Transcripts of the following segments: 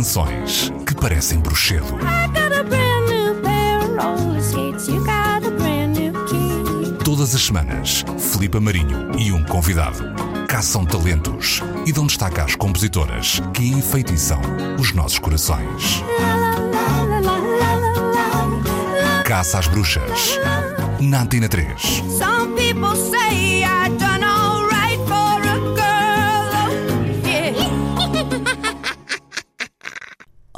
canções que parecem bruxedo. Todas as semanas, Filipe Marinho e um convidado caçam talentos e dão destaque às compositoras que enfeitiçam os nossos corações. Caça às bruxas. Na Antena 3.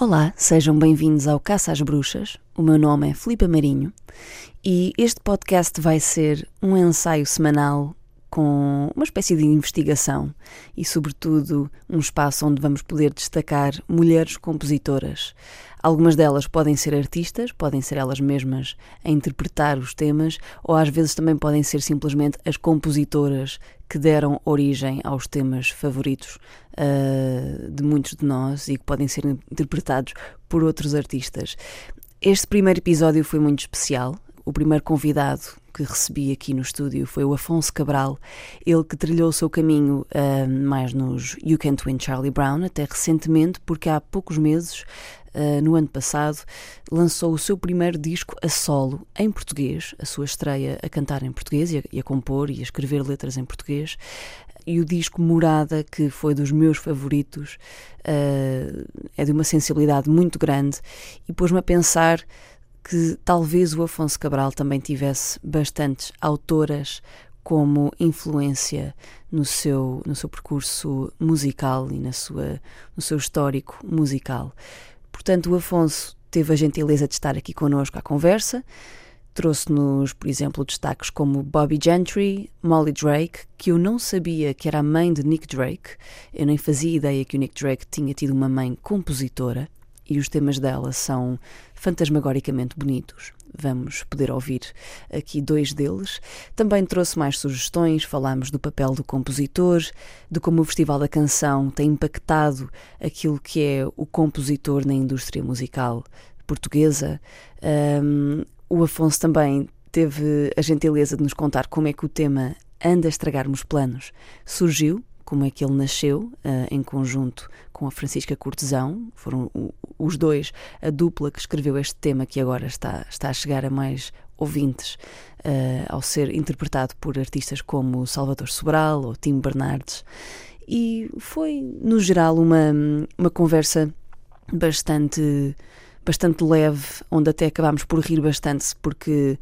Olá, sejam bem-vindos ao Caça às Bruxas. O meu nome é Filipe Marinho e este podcast vai ser um ensaio semanal com uma espécie de investigação e, sobretudo, um espaço onde vamos poder destacar mulheres compositoras. Algumas delas podem ser artistas, podem ser elas mesmas a interpretar os temas, ou às vezes também podem ser simplesmente as compositoras que deram origem aos temas favoritos ah, de muitos de nós e que podem ser interpretados por outros artistas. Este primeiro episódio foi muito especial. O primeiro convidado que recebi aqui no estúdio foi o Afonso Cabral, ele que trilhou o seu caminho ah, mais nos You Can't Win Charlie Brown, até recentemente, porque há poucos meses, ah, no ano passado, lançou o seu primeiro disco a solo em português, a sua estreia a cantar em português e a, e a compor e a escrever letras em português. E o disco Morada, que foi dos meus favoritos, ah, é de uma sensibilidade muito grande e pôs-me a pensar que talvez o Afonso Cabral também tivesse bastantes autoras como influência no seu, no seu percurso musical e na sua, no seu histórico musical. Portanto, o Afonso teve a gentileza de estar aqui connosco à conversa. Trouxe-nos, por exemplo, destaques como Bobby Gentry, Molly Drake, que eu não sabia que era a mãe de Nick Drake. Eu nem fazia ideia que o Nick Drake tinha tido uma mãe compositora e os temas dela são fantasmagoricamente bonitos. Vamos poder ouvir aqui dois deles. Também trouxe mais sugestões, falámos do papel do compositor, de como o Festival da Canção tem impactado aquilo que é o compositor na indústria musical portuguesa. Um, o Afonso também teve a gentileza de nos contar como é que o tema Anda a Estragar-me os Planos surgiu, como é que ele nasceu ah, em conjunto com a Francisca Cortesão. Foram o- os dois a dupla que escreveu este tema que agora está, está a chegar a mais ouvintes ah, ao ser interpretado por artistas como Salvador Sobral ou Tim Bernardes. E foi, no geral, uma, uma conversa bastante, bastante leve, onde até acabámos por rir bastante, porque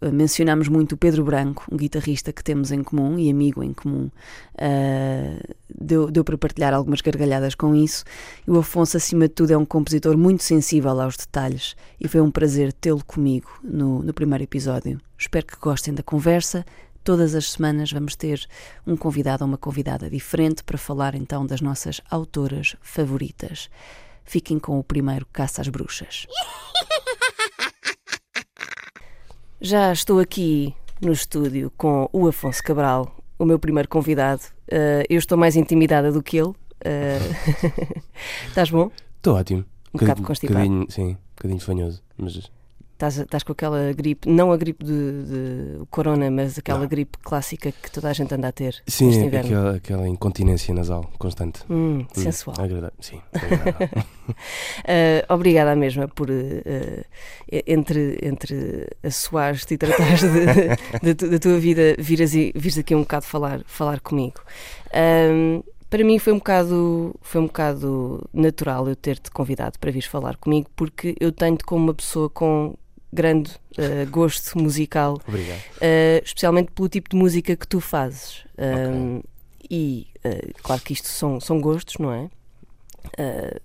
mencionámos muito o Pedro Branco, um guitarrista que temos em comum e amigo em comum. Ah, deu, deu para partilhar algumas gargalhadas com isso. E o Afonso, acima de tudo, é um compositor muito sensível aos detalhes e foi um prazer tê-lo comigo no, no primeiro episódio. Espero que gostem da conversa. Todas as semanas vamos ter um convidado ou uma convidada diferente para falar então das nossas autoras favoritas. Fiquem com o primeiro Caça às Bruxas. Já estou aqui no estúdio com o Afonso Cabral, o meu primeiro convidado. Uh, eu estou mais intimidada do que ele. Uh, Estás bom? Estou ótimo. Um bocado constipado. bocadinho, sim, um bocadinho fanhoso. Mas Estás, estás com aquela gripe, não a gripe de, de corona, mas aquela Não. gripe clássica que toda a gente anda a ter sim, é aquela, aquela incontinência nasal constante. Hum, Hum, sensual. agradável. Sim, agradável. Uh, obrigada à mesma por, uh, entre, entre assoares-te e tratares da tua vida, vires, vires aqui um bocado falar, falar comigo. Um, para mim foi um bocado foi um bocado natural eu ter-te convidado para vir falar comigo porque eu tenho-te como uma pessoa com grande uh, gosto musical Obrigado. Uh, especialmente pelo tipo de música que tu fazes. Um, E, uh, claro que isto são, são gostos, não é?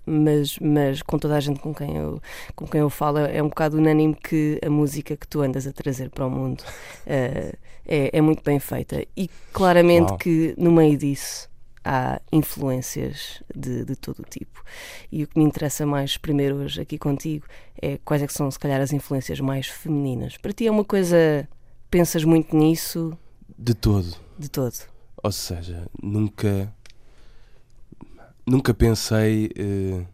Mas, mas com toda a gente com quem, eu, com quem eu falo, é um bocado unânime que a música que tu andas a trazer para o mundo é, é muito bem feita. E claramente que no meio disso há influências de, de todo o tipo. E o que me interessa mais primeiro hoje aqui contigo é quais é que são, se calhar, as influências mais femininas. Para ti é uma coisa. Pensas muito nisso De todo. de todo? Ou seja, nunca. Nunca pensei, eh,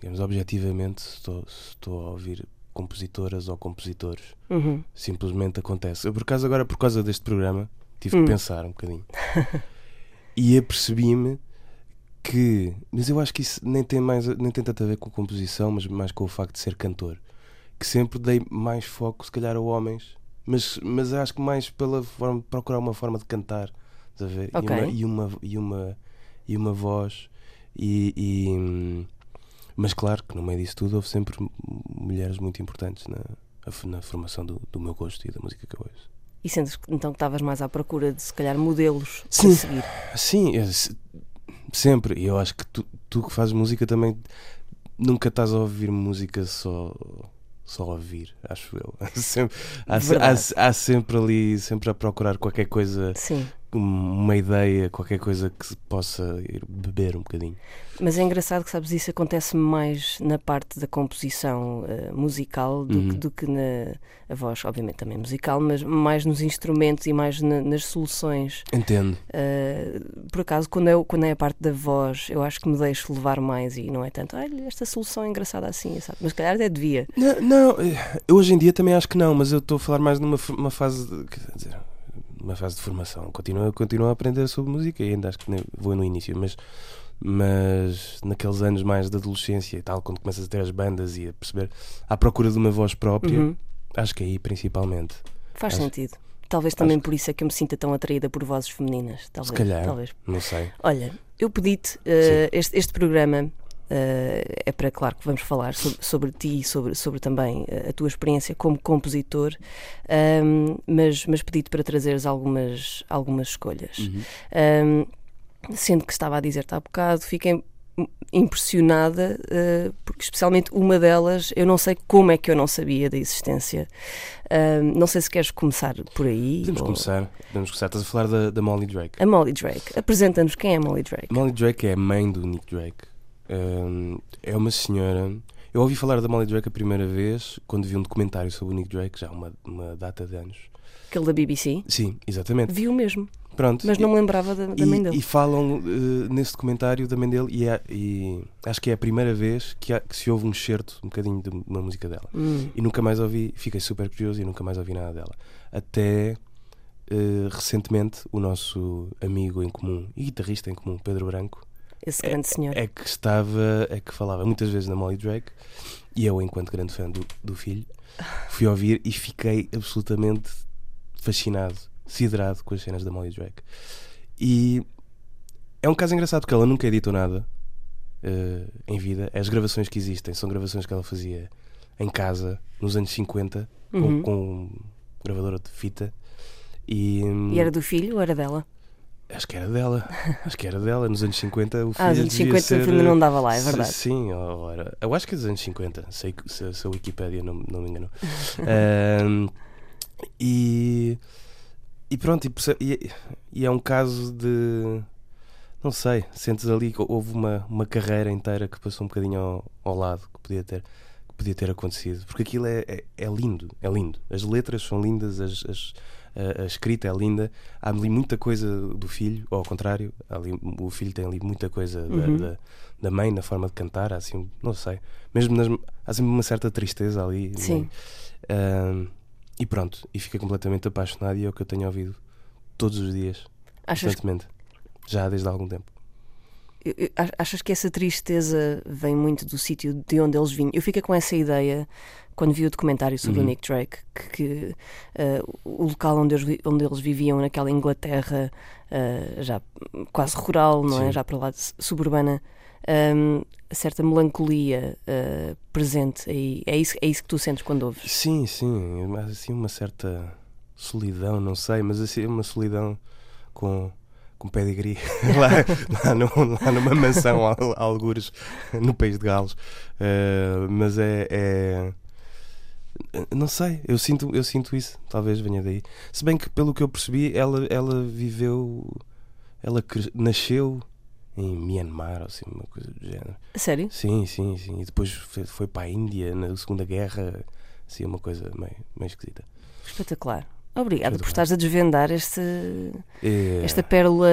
digamos, objetivamente, se estou, estou a ouvir compositoras ou compositores. Uhum. Simplesmente acontece. Eu, por acaso, agora, por causa deste programa, tive Hum. que pensar um bocadinho. e apercebi-me que. Mas eu acho que isso nem tem, mais, nem tem tanto a ver com a composição, mas mais com o facto de ser cantor. Que sempre dei mais foco, se calhar, a homens, mas, mas acho que mais pela forma, procurar uma forma de cantar, a ver? Ok. E, uma, e, uma, e, uma, e uma voz. E, e- mas claro que no meio disso tudo houve sempre mulheres muito importantes na, na formação do, do meu gosto e da música que eu ouço. E sentes que, então que estavas mais à procura de se calhar modelos Sim. a seguir. Sim, é se- sempre. E eu acho que tu, tu que fazes música também nunca estás a ouvir música só, só a ouvir, acho eu. Sempre, há, há há sempre ali, sempre a procurar qualquer coisa, Sim. Uma ideia, qualquer coisa que se possa ir beber um bocadinho. Mas é engraçado que sabes, isso acontece mais na parte da composição eh, musical do, Uhum. que, do que na a voz, obviamente também musical, mas mais nos instrumentos e mais na- nas soluções. Entendo. Eh, por acaso, quando é, quando é a parte da voz, eu acho que me deixo levar mais e não é tanto, olha, esta solução é engraçada assim, sabe? Mas calhar até devia. Não, não, eh, eu hoje em dia também acho que não, mas eu estou a falar mais numa uma fase, de, quer dizer, uma fase de formação. Continuo, continuo a aprender sobre música e ainda acho que nem vou no início, mas, mas naqueles anos mais de adolescência e tal, quando começas a ter as bandas e a perceber à procura de uma voz própria, Uhum. acho que aí principalmente. Faz Acho- sentido. Talvez também por isso é que eu me sinta tão atraída por vozes femininas. Talvez, Se calhar. talvez. Não sei. Olha, eu pedi-te, eh, este, este programa é para, claro, que vamos falar sobre, sobre ti e sobre, sobre também eh, a tua experiência como compositor, ahm, mas, mas pedi-te para trazeres algumas, algumas escolhas. Uhum. Ahm, sendo que estava a dizer-te há bocado, fiquei impressionada, eh, porque especialmente uma delas, eu não sei como é que eu não sabia da existência. Ahm, não sei se queres começar por aí. Podemos ou- começar. Podemos começar. Estás a falar da, da Molly Drake. A Molly Drake. Apresenta-nos quem é a Molly Drake. Molly Drake é a mãe do Nick Drake. É uma senhora. Eu ouvi falar da Molly Drake a primeira vez quando vi um documentário sobre o Nick Drake, já há uma, uma data de anos. Aquele da BBC. Sim, exatamente. Viu mesmo, Pronto. mas não me lembrava da, da e, mãe dele. e falam eh, nesse documentário da mãe dele e, é- e acho que é a primeira vez que, há- que se ouve um excerto um bocadinho de uma música dela. Hum. E nunca mais ouvi, fiquei super curioso e nunca mais ouvi nada dela. Até eh, recentemente o nosso amigo em comum e guitarrista em comum, Pedro Branco, Esse grande senhor. é que estava, é que falava muitas vezes na Molly Drake e eu, enquanto grande fã do, do filho, fui ouvir e fiquei absolutamente fascinado, siderado com as cenas da Molly Drake. E é um caso engraçado porque ela nunca editou nada eh, em vida. As gravações que existem são gravações que ela fazia em casa nos anos 50 com, Uhum. com um gravadora de fita. E, E era do filho ou era dela? Acho que era dela. Acho que era dela. Nos anos 50 o filho Ah, nos anos devia 50 ser, ainda não dava lá, é verdade. Sim, ou era, eu acho que é dos anos 50. Sei que se, se a Wikipédia não, não me enganou. Ahm, e, e pronto, e, e- é um caso de. Não sei, sentes ali que houve uma, uma carreira inteira que passou um bocadinho ao, ao lado que podia ter que podia ter acontecido porque aquilo é, é, é lindo é lindo as letras são lindas as, as- a, a escrita é linda. Há ali muita coisa do filho ou ao contrário ali- o filho tem ali muita coisa da- Uhum. da, da mãe na forma de cantar assim não sei. Mesmo nas, há sempre uma certa tristeza ali Sim. Ahm, e pronto e fiquei completamente apaixonado e é o que eu tenho ouvido todos os dias Achas, constantemente. Já desde há algum tempo achas que essa tristeza vem muito do sítio de onde eles vinham? Eu fiquei com essa ideia quando vi o documentário sobre o Uhum. Nick Drake, que, que, eh, o local onde eles, onde eles viviam, naquela Inglaterra eh, já quase rural, não é? Sim. Já para lá de suburbana, ehm, certa melancolia eh, presente aí. É isso, é isso que tu sentes quando ouves? Sim, sim, mas assim uma certa solidão, não sei, mas assim uma solidão com, com pedigree lá, lá, no- lá numa mansão, a, a algures, no país de Gales. Eh, mas é, é- Não sei, eu sinto, eu sinto isso, talvez venha daí. Se bem que, pelo que eu percebi, ela, ela viveu. Ela nasceu em Myanmar, ou assim, uma coisa do género. Sério? Sim, sim, sim. E depois foi, foi para a Índia na Segunda Guerra. Assim, uma coisa meio, meio esquisita. Espetacular. Obrigada por estares a desvendar este, É, esta pérola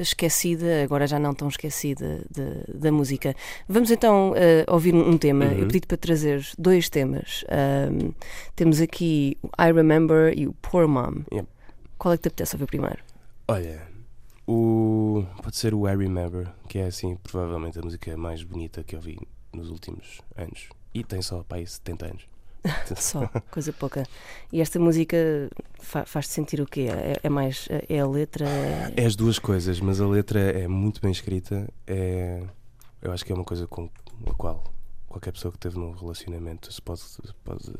esquecida, agora já não tão esquecida, de- da música. Vamos então eh, ouvir um um tema. Uhum. Eu pedi-te para trazer dois temas. Ahm, temos aqui o I Remember e o Poor Mom. Qual é que te apetece ouvir primeiro? Olha, o, pode ser o I Remember, que é assim, provavelmente a música mais bonita que eu vi nos últimos anos. E tem só para aí 70 anos. Só, coisa pouca. E esta música fa- faz-te sentir o quê? É, é mais. É a letra? É... É as duas coisas, mas a letra é muito bem escrita. É, eu acho que é uma coisa com a qual qualquer pessoa que teve num relacionamento se pode, se pode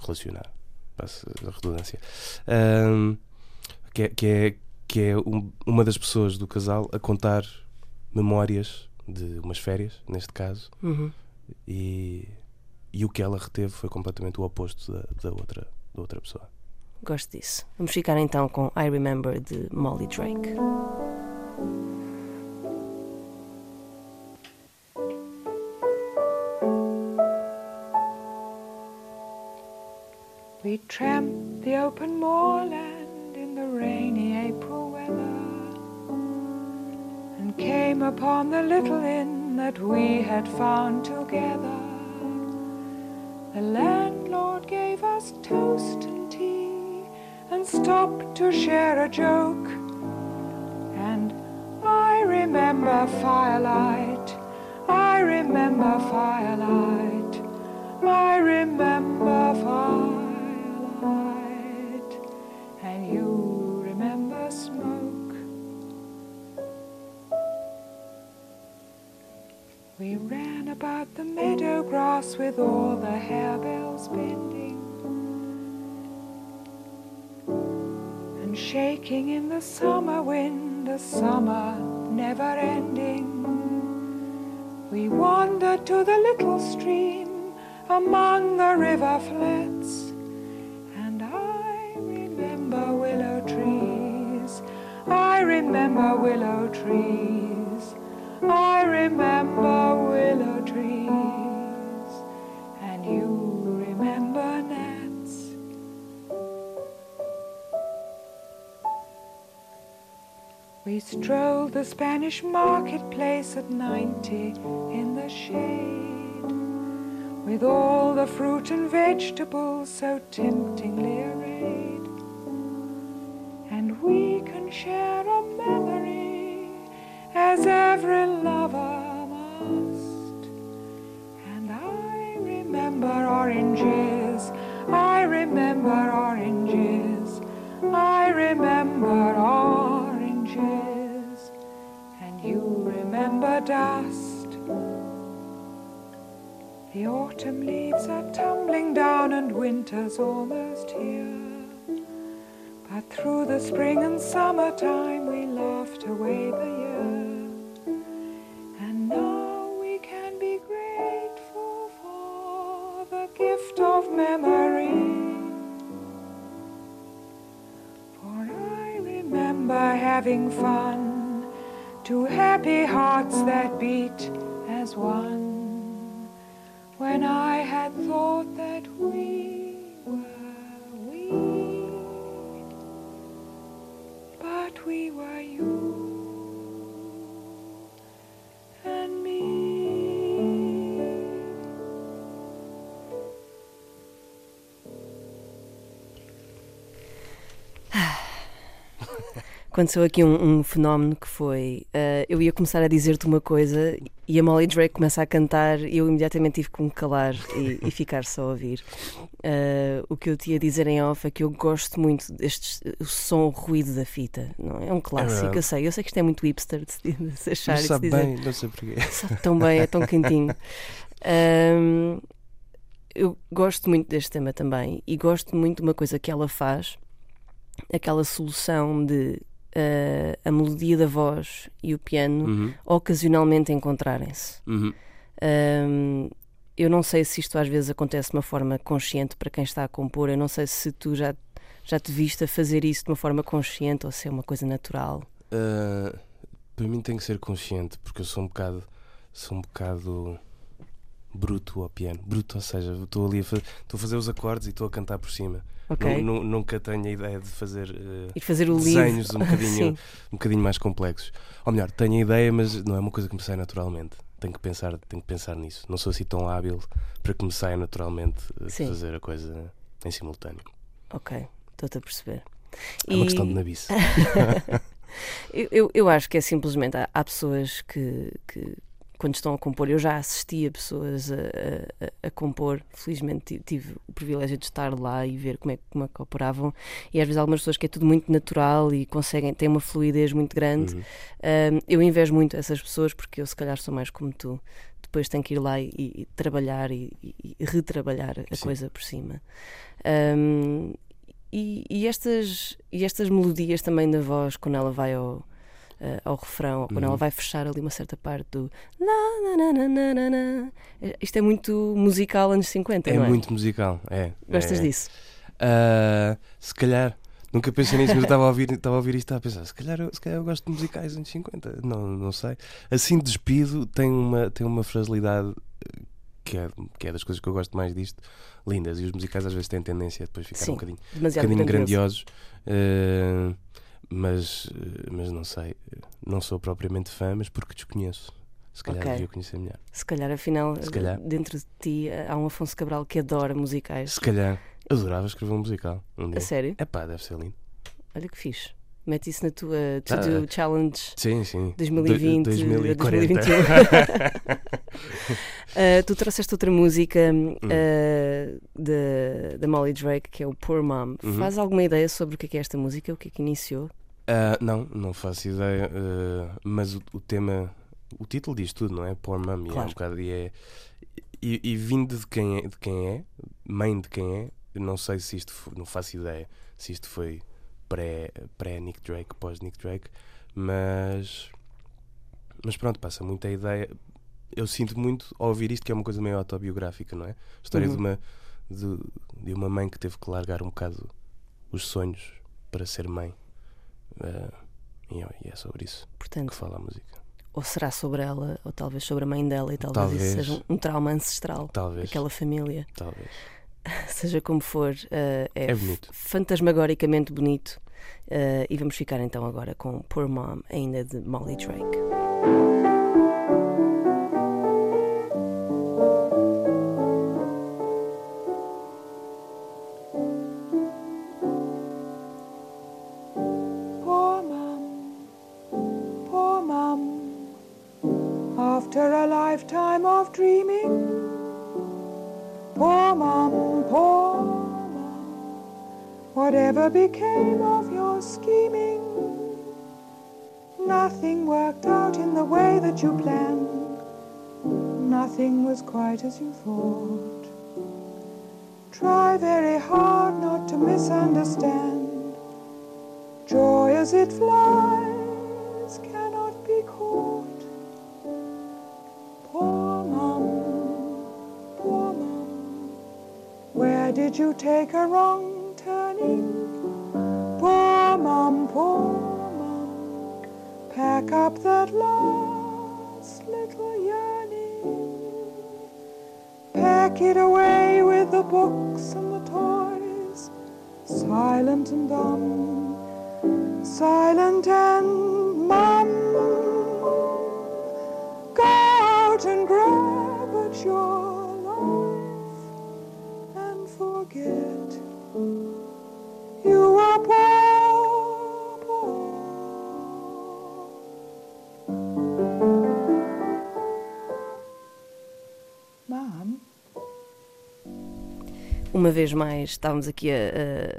relacionar. Passa a redundância. Ahm, que é, que é, que é um- uma das pessoas do casal a contar memórias de umas férias, neste caso, Uhum. e, e o que ela reteve foi completamente o oposto da, da outra, da outra pessoa. Gosto disso. Vamos ficar então com I Remember de Molly Drake. We tramped the open moorland in the rainy April weather and came upon the little inn that we had found together. The landlord gave us toast and tea and stopped to share a joke. And I remember firelight, I remember firelight, I remember about the meadow grass with all the harebells bending and shaking in the summer wind, the summer never ending. We wandered to the little stream among the river flats, and I remember willow trees. I remember willow trees. I remember We strolled the Spanish marketplace at ninety in the shade, with all the fruit and vegetables so temptingly arrayed. And we can share a memory as every lover must. And I remember oranges, I remember oranges, I remember remember dust. The autumn leaves are tumbling down and winter's almost here. But through the spring and summertime we laughed away the year. And now we can be grateful for the gift of memory. For I remember having fun, two happy hearts that beat as one. When I had thought that Aconteceu aqui um, um fenómeno que foi. eh, eu ia começar a dizer-te uma coisa e a Molly Drake começa a cantar e eu imediatamente tive que me calar e, e ficar só a ouvir. Eh, o que eu te ia dizer em off é que eu gosto muito deste o som ruído da fita. Não é? é um clássico, verdade. eu sei. Eu sei que isto é muito hipster de se, achar se sabe dizer. bem, não sei porquê. Sabe tão bem, é tão quentinho. Ahm, eu gosto muito deste tema também e gosto muito de uma coisa que ela faz, aquela solução de ah, a melodia da voz e o piano Uhum, ocasionalmente encontrarem-se. uhum. Ahm, eu não sei se isto às vezes acontece de uma forma consciente para quem está a compor, eu não sei se tu já, já te viste a fazer isso de uma forma consciente ou se é uma coisa natural. Uh, para mim tem que ser consciente, porque eu sou um bocado, sou um bocado bruto ao piano. Bruto, ou seja, estou ali a, fa- estou a fazer os acordes e estou a cantar por cima. Ok? Nu- nu- nunca tenho a ideia de fazer uh, fazer desenhos livro. um bocadinho, um bocadinho mais complexos. Ou melhor, tenho a ideia, mas não é uma coisa que me sai naturalmente. Tenho que pensar, tenho que pensar nisso. Não sou assim tão hábil para que me saia naturalmente uh, Sim. fazer a coisa em simultâneo. Ok, estou-te a perceber. É uma E- questão de nabice. Eu, eu, eu acho que é simplesmente. Há, há pessoas que, que, quando estão a compor, eu já assisti a pessoas a, a, a compor. Felizmente ti- tive o privilégio de estar lá e ver como é, que- como é que operavam. E às vezes há algumas pessoas que é tudo muito natural e conseguem, têm uma fluidez muito grande. Uhum. Um, eu invejo muito essas pessoas porque eu, se calhar, sou mais como tu. Depois tenho que ir lá e, e trabalhar e, e- e retrabalhar a Sim. coisa por cima. Um, e estas, e estas melodias também da voz, quando ela vai ao, eh, ao refrão, ou quando Uhum. ela vai fechar ali uma certa parte do. Eh, Isto é muito musical anos 50, É é? muito musical, é. Gostas é. disso? Ah, se calhar. Nunca pensei nisso, mas eu estava a ouvir, estava a ouvir isto e estava a pensar, se calhar, eu, se calhar eu gosto de musicais anos 50. Não, não sei. Assim, despido, tem uma, tem uma fragilidade eh, que é, que é das coisas que eu gosto mais disto, lindas. E os musicais às vezes têm tendência a depois ficar Sim, um bocadinho, um bocadinho grandioso. grandiosos. eh, mas, eh, mas não sei. Não sou propriamente fã, mas porque desconheço. Se calhar Ok. devia conhecer melhor. Se calhar, afinal, Se calhar. dentro de ti eh, há um Afonso Cabral que adora musicais. Se calhar. Adorava escrever um musical. Um A sério? É pá, deve ser lindo. Olha que fixe. Mete isso na tua To Ah, Do Challenge Sim, sim. 2020, Do- 2040. 2021. Uh, tu trouxeste outra música Hum. uh, da- da Molly Drake, que é o Poor Mom. Uhum. Faz alguma ideia sobre o que é, que é esta música? O que é que iniciou? Ah, não, não faço ideia. ah, mas o, o tema, o título diz tudo, não é? Poor Mum. e É Claro. um bocado, e, é, e, e vindo de quem, é, de quem é, mãe de quem é, não sei se isto foi, não faço ideia se isto foi pré- pré-Nick Drake, pós-Nick Drake, mas, mas pronto, passa muita ideia. Eu sinto muito ao ouvir isto que é uma coisa meio autobiográfica, não é? História de, Uhum. uma, de, de uma mãe que teve que largar um bocado os sonhos para ser mãe. Ah, e é- sobre isso que Portanto, fala a música. ou será sobre ela, ou talvez sobre a mãe dela, e talvez, Talvez. isso seja um, um trauma ancestral Talvez. daquela família. Talvez. Seja como for, uh, é, É bonito. fantasmagoricamente bonito. Uh, e vamos ficar então agora com Poor Mom, ainda de Molly Drake. Poor mum, poor mum, after a lifetime of dreaming. Poor mum, poor mum, whatever became of your scheming? Nothing worked out in the way that you planned. Nothing was quite as you thought. Try very hard not to misunderstand. Joy as it flies cannot be caught. Poor mum, poor mum, where did you take a wrong turning? Mum, pack up that last little yearning. Pack it away with the books and the toys, silent and dumb silent and mum. Go out and grab at your Uma vez mais, estávamos aqui a,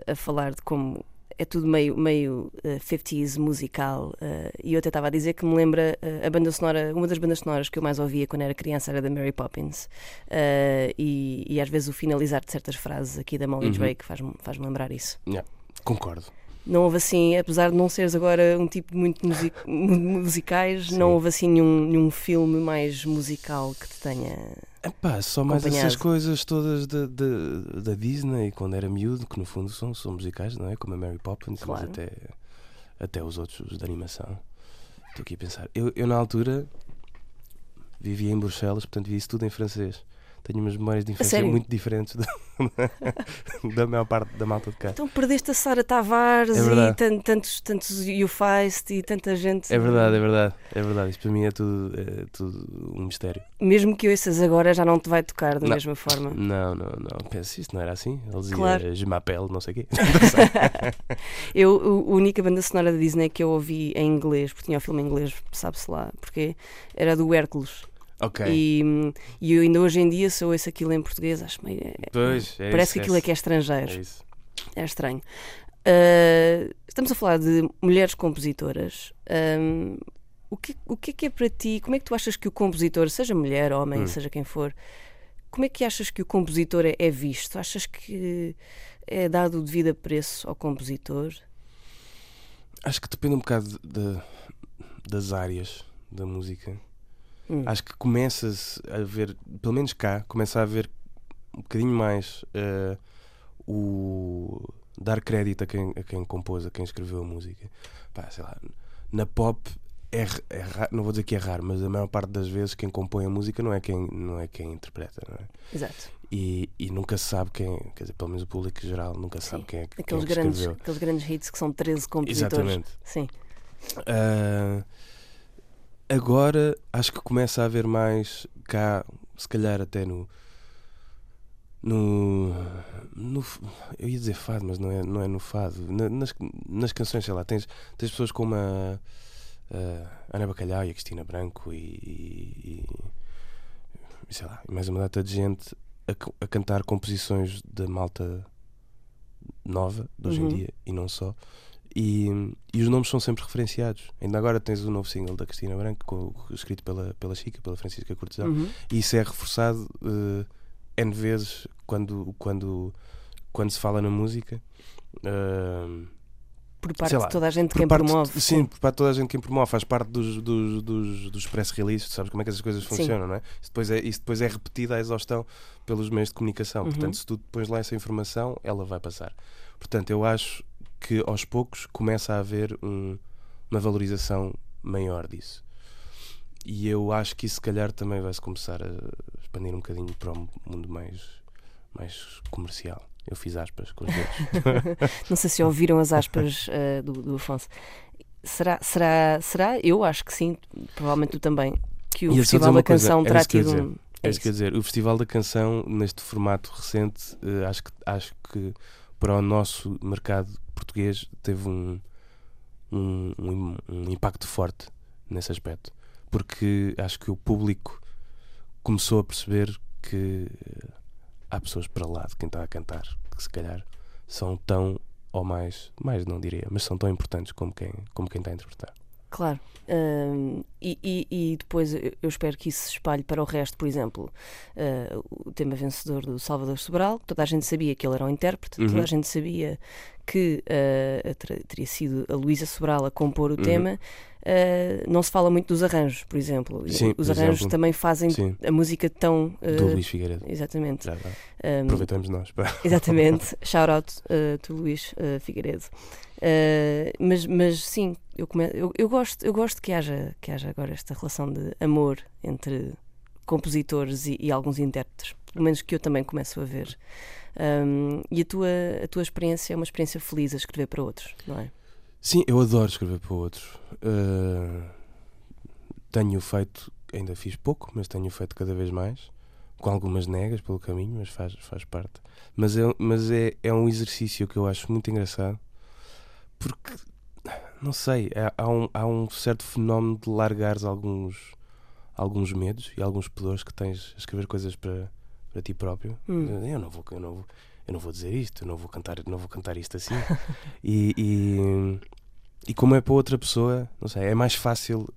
a- a falar de como é tudo meio, meio eh, 50s musical. eh, e eu até estava a dizer que me lembra eh, a banda sonora, uma das bandas sonoras que eu mais ouvia quando era criança era da Mary Poppins. E, e às vezes o finalizar de certas frases aqui da Molly Uhum. Drake faz-me faz lembrar isso. Concordo. Não houve assim, apesar de não seres agora um tipo de muito music, mu- musicais, Sim. não houve assim nenhum, nenhum filme mais musical que te tenha. Epá, só mais Acompanhado. essas coisas todas da, da, da Disney quando era miúdo, que no fundo são, são musicais, não é? Como a Mary Poppins, Claro. mas até, até os outros os de animação. Estou aqui a pensar. Eu, eu na altura vivia em Bruxelas, portanto via isso tudo em francês. Tenho umas memórias de infância muito diferentes da, da maior parte da malta de cá. Então perdeste a Sara Tavares É e tantos, tantos You Feist e tanta gente. É verdade, é verdade, é verdade. Isto para mim é tudo, é tudo um mistério. Mesmo que ouças agora já não te vai tocar da Não. mesma forma. Não, não, não. Penso, isto não era assim. Ele dizia Claro. Je m'appelle, não sei o quê. Eu, a única banda sonora da Disney que eu ouvi em inglês, porque tinha o filme em inglês, sabe-se lá, porque era do Hércules. Ok. E, e eu ainda hoje em dia, se eu ouço aquilo em português, acho meio. é- Pois, é parece isso, que aquilo é que é É estrangeiro. isso. É estranho. Uh, estamos a falar de mulheres compositoras. Um, o, que, o que é que é para ti? Como é que tu achas que o compositor, seja mulher, homem, Hum. seja quem for, como é que achas que o compositor é, é visto? Achas que é dado o devido preço ao compositor? Acho que depende um bocado de- de- das áreas da música. Hum. Acho que começa-se a ver, pelo menos cá, começa a haver um bocadinho mais eh, o dar crédito a quem, a quem compôs, a quem escreveu a música. Pá, sei lá, na pop é, é raro, não vou dizer que é raro, mas a maior parte das vezes quem compõe a música não é quem, não é quem interpreta, não é? Exato. E, e nunca se sabe quem, quer dizer, pelo menos o público geral nunca sabe Sim. quem é, que- quem é Aqueles que grandes, escreveu. aqueles grandes hits que são 13 compositores. Exatamente. Sim. Ah, agora acho que começa a haver mais cá, se calhar até no. No, no eu ia dizer fado, mas não é, não é no fado. Na- nas, nas canções, sei lá, tens, tens pessoas como a, a Ana Bacalhau e a Cristina Branco e, e- e sei lá, e mais uma data de gente a, a cantar composições da malta nova de hoje Uhum. em dia e não só. E, e os nomes são sempre referenciados. Ainda agora tens o novo single da Cristina Branco, com- escrito pela, pela Chica, pela Francisca Cortesão, Uhum. e isso é reforçado eh, N vezes quando, quando, quando se fala na música. Eh, Por parte lá, de toda a gente quem parte- promove. Sim, por parte de toda a gente quem promove, faz parte dos, dos, dos, dos press releases, sabes como é que essas coisas Sim. funcionam, não é? Isso depois é, isso depois é repetido à exaustão pelos meios de comunicação. Uhum. Portanto, se tu pões lá essa informação, ela vai passar. Portanto, eu acho que aos poucos começa a haver um- uma valorização maior disso. E eu acho que isso, se calhar, também vai-se começar a expandir um bocadinho para um mundo mais, mais comercial. Eu fiz aspas com os dedos. Não sei se ouviram as aspas eh, do, do Afonso. Será, será, será? Eu acho que sim, provavelmente tu também, que o dizer Festival da coisa, Canção era terá tido um. É isso que eu dizer. O Festival da Canção, neste formato recente, eh, acho, que, acho que para o nosso mercado português teve um, um, um, um impacto forte nesse aspecto. Porque acho que o público começou a perceber que eh, há pessoas para lá de quem está a cantar que se calhar são tão ou mais, mais não diria, mas são tão importantes como quem, como quem está a interpretar. Claro. Hum, e, e- e depois eu espero que isso se espalhe para o resto, por exemplo, eh, o tema vencedor do Salvador Sobral, toda a gente sabia que ele era um intérprete, toda Uhum. a gente sabia que ter- teria sido a Luísa Sobral a compor o Uhum. tema. Eh, não se fala muito dos arranjos, por exemplo. Sim, Os por arranjos exemplo. também fazem Sim, a música tão. eh, do Luís Figueiredo. Exatamente. Já, já. Hum, Aproveitamos nós. pá. Exatamente. Shout out uh, to Luís uh, Figueiredo. Uh, mas, mas sim, eu, come- eu, eu gosto, eu gosto que, haja, que haja agora esta relação de amor entre compositores e, e alguns intérpretes. Pelo menos que eu também começo a ver. Um, e a tua, a tua experiência é uma experiência feliz a escrever para outros, não é? Sim, eu adoro escrever para outros. Uh, tenho feito, ainda fiz pouco, mas tenho feito cada vez mais, com algumas negas pelo caminho, mas faz, faz parte. Mas, é, mas é, é um exercício que eu acho muito engraçado, porque, não sei, há- há, um, há um certo fenómeno de largares alguns, alguns medos e alguns pudores que tens a escrever coisas para, para ti próprio. Hum. Eu não vou, eu não vou, eu não vou dizer isto, eu não vou cantar, não vou cantar isto assim. e, e, e como é para outra pessoa, não sei, é mais fácil.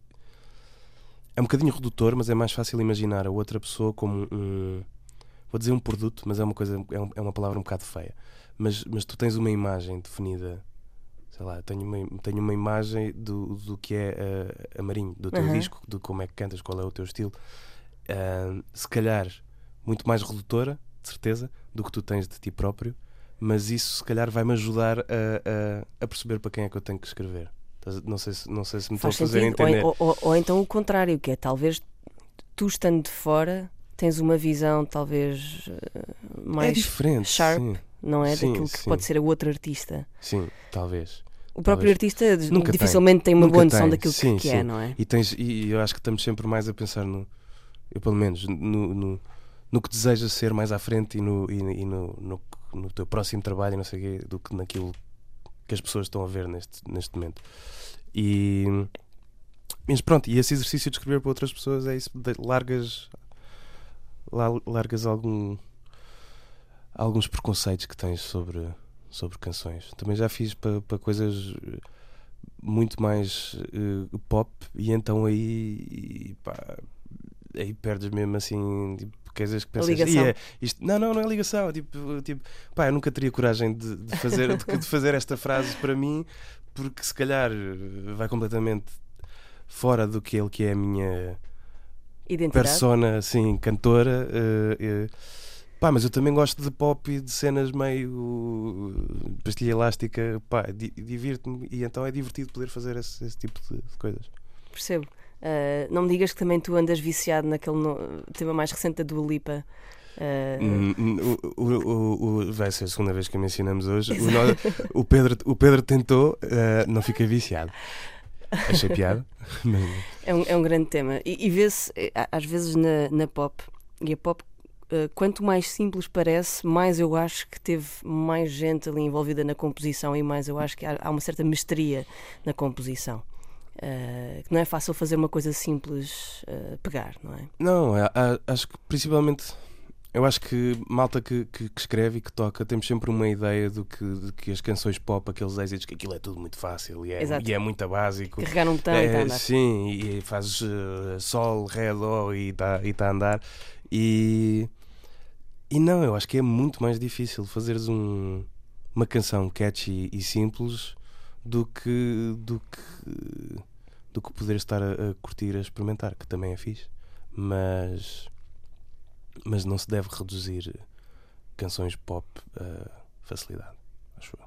É um bocadinho redutor, mas é mais fácil imaginar a outra pessoa como um. Vou dizer um produto, mas é uma coisa, é, é uma palavra um bocado feia. Mas, mas tu tens uma imagem definida. Sei lá, tenho uma, tenho uma imagem do, do que é a, a Marinho, do teu Aham. disco, de como é que cantas, qual é o teu estilo. Ah, se calhar muito mais redutora, de certeza, do que tu tens de ti próprio, mas isso se calhar vai-me ajudar a, a, a perceber para quem é que eu tenho que escrever. Não sei se, não sei se me estou a Faz fazer sentido. Entender. ou- ou- ou então o contrário, que é talvez tu estando de fora tens uma visão talvez eh, é mais diferente. sharp, Sim, não é? Sim, Daquilo que sim. pode ser a outro artista. sim, talvez. O próprio Talvez. artista Nunca tem. dificilmente tem, uma Nunca boa noção tem. daquilo que- Sim, que, é, sim. não é? E, tens, e eu acho que estamos sempre mais a pensar no. Eu, pelo menos, no, no, no que desejas ser mais à frente e no, e, e no, no, no teu próximo trabalho e não sei o quê, do que naquilo que as pessoas estão a ver neste, neste momento. E. Mas pronto, e esse exercício de escrever para outras pessoas é isso, largas. la- largas algum. alguns preconceitos que tens sobre, sobre canções. Também já fiz para, para coisas muito mais eh, pop e então aí pá, aí perdes mesmo assim tipo, coisas que pensas ligação. "Ih, é isto, não, não, não é ligação tipo, tipo pá, eu nunca teria coragem de, de fazer, de, de fazer esta frase para mim porque se calhar eh, vai completamente fora do que ele que é a minha Identidade. persona assim, cantora. eh, eh, pá, mas eu também gosto de pop e de cenas meio pastilha elástica. Pá, di- divirto-me e então é divertido poder fazer esse, esse tipo de, de coisas. Percebo. Ah, não me digas que também tu andas viciado naquele no- tema mais recente da Dua Lipa. Hum, o, o- o- vai ser a segunda vez que mencionamos hoje. O, Pedro, o Pedro tentou, eh, não fica viciado. Achei piada. mas- É um, é um grande tema. E, e vê-se, às vezes, na, na pop, e a pop, quanto mais simples parece, mais eu acho que teve mais gente ali envolvida na composição e mais eu acho que há, há uma certa mestria na composição. Eh, que não é fácil fazer uma coisa simples eh, pegar, não é? Não, é- a- acho que principalmente. Eu acho que malta que, que- que escreve e que toca temos sempre uma ideia do que, de que as canções pop, aqueles êxitos, que aquilo é tudo muito fácil e é, Exato. e é muito básico. Carregar um botão e está a É, andar. sim, e fazes eh, sol, ré, dó e está e tá a andar. E, e não, eu acho que é muito mais difícil fazeres um, uma canção catchy e simples do que do que do que poder estar a, a curtir, a experimentar, que também é fixe. Mas mas não se deve reduzir canções pop a facilidade, acho eu.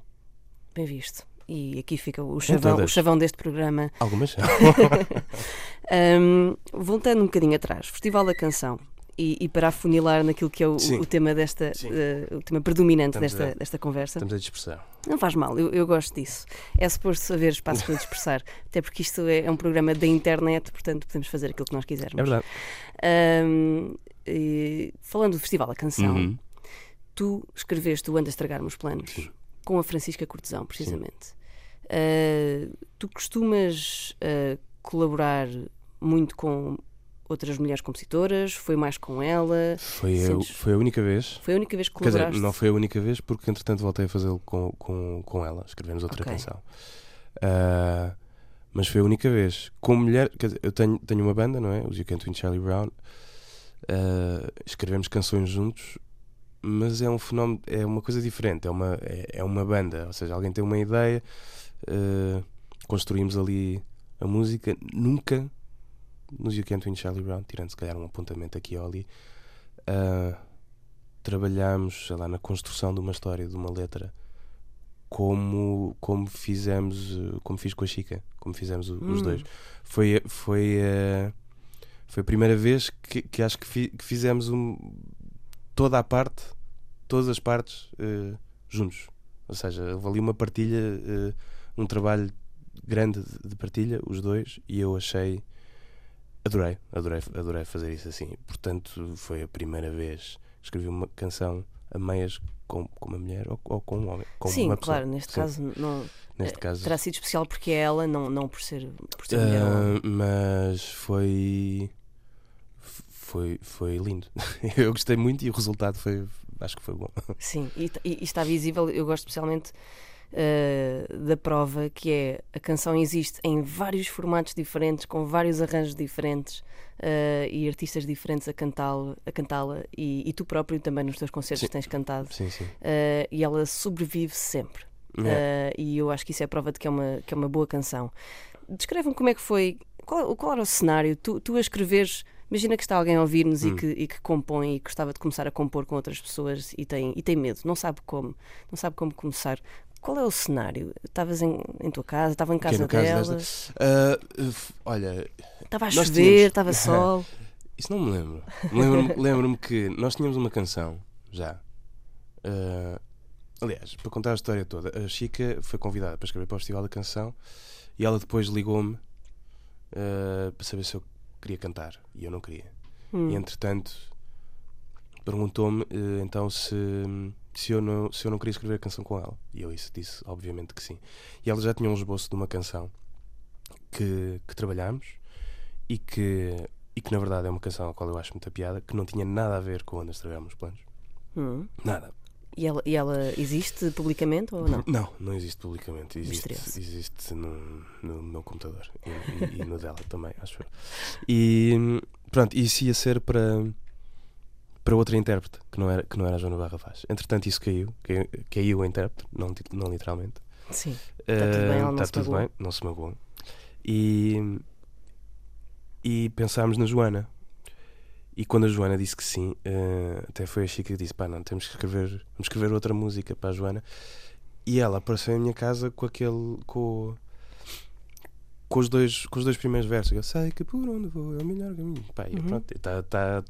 Bem visto. E aqui fica o chavão, o chavão deste programa. Algumas são. Hum, voltando um bocadinho atrás, Festival da Canção. E, e para afunilar naquilo que é o, o tema desta, eh, o tema predominante Estamos desta, a- desta conversa. Estamos a dispersar. Não faz mal, eu, eu gosto disso. É suposto haver espaço para dispersar, até porque isto é, é um programa da internet, portanto podemos fazer aquilo que nós quisermos. É verdade. Hum, e falando do Festival da Canção, Uhum. tu escreveste o Anda a Estragar Meus Planos Sim. com a Francisca Cortesão, precisamente. Uh, tu costumas uh, colaborar muito com outras mulheres compositoras? Foi mais com ela? Foi, a, Sentes- foi a única vez. Foi a única vez que Quer dizer, não foi a única vez porque entretanto voltei a fazê-lo com, com, com ela. Escrevemos outra Ok. canção. Ah, mas foi a única vez. Com mulher, quer dizer, eu tenho, tenho uma banda, não é? Os You Can't Win Charlie Brown. Ah, escrevemos canções juntos, mas é um fenómeno, é uma coisa diferente. É uma, é, é uma banda, ou seja, alguém tem uma ideia, ah, construímos ali a música. Nunca nos You Can't Win Charlie Brown, tirando se calhar um apontamento aqui ou ali. ah, trabalhámos sei lá, na construção de uma história, de uma letra, como, como fizemos, como fiz com a Chica, como fizemos o- os Hum. dois. Foi, foi, eh, foi a primeira vez que, que acho que, fi- que fizemos um, toda a parte, todas as partes eh, juntos. Ou seja, houve ali uma partilha, um trabalho grande de, de partilha, os dois, e eu achei. Adorei, adorei, adorei fazer isso assim. Portanto, foi a primeira vez que escrevi uma canção a meias com, com uma mulher ou, ou com um homem. Com Sim, claro, neste Sim, caso não, Neste eh, caso. terá sido especial porque é ela, não, não por ser, por ser mulher. ou homem. Ah, mas foi. Foi, foi lindo. Eu gostei muito e o resultado foi. Acho que foi bom. Sim, e, e- e está visível, eu gosto especialmente eh, da prova que é a canção existe em vários formatos diferentes, com vários arranjos diferentes eh, e artistas diferentes a cantá-la, a cantá-la e, e tu próprio também nos teus concertos Sim. tens cantado Sim, sim. eh, e ela sobrevive sempre. É. E eu acho que isso é prova de que é uma, que é uma boa canção. Descreve-me como é que foi, qual, qual era o cenário? Tu, tu a escreveres, imagina que está alguém a ouvir-nos e, Hum. que, e que compõe e gostava de começar a compor com outras pessoas e tem, e tem medo, não sabe como, não sabe como começar. Qual é o cenário? Estavas em, em tua casa, estava em casa dela, desta- Ah, f- olha, estava a chover, tínhamos- estava sol. Isso não me lembro. Lembro-me lembro que nós tínhamos uma canção, já. Ah, aliás, para contar a história toda, a Chica foi convidada para escrever para o Festival da Canção e ela depois ligou-me ah, para saber se eu queria cantar. E eu não queria. Hum. E entretanto perguntou-me eh, então se, se, eu não, se eu não queria escrever a canção com ela. E eu disse, disse obviamente que sim. E ela já tinha um esboço de uma canção que, que trabalhámos e que, e que na verdade é uma canção a qual eu acho muita piada, que não tinha nada a ver com onde estragámos os planos. Hum. Nada. E, ela, e ela existe publicamente ou não? Não, não existe publicamente. Existe, existe no, no meu computador e, e- e no dela também, acho eu. E pronto, isso ia ser para, para outra intérprete, que não, era, que não era a Joana Barra Vaz. Entretanto, isso caiu, caiu, caiu a intérprete, não, não literalmente. Sim. tudo bem, ela não Está se tudo bem, não se magoou. E, e pensámos na Joana. E quando a Joana disse que sim, eh, até foi a Chica que disse: pá, não, temos que escrever, vamos escrever outra música para a Joana. E ela apareceu em minha casa com aquele. com, com, os, dois, com os dois primeiros versos. Eu sei que por onde vou é o melhor caminho. Pá, e Uhum. pronto, está tá,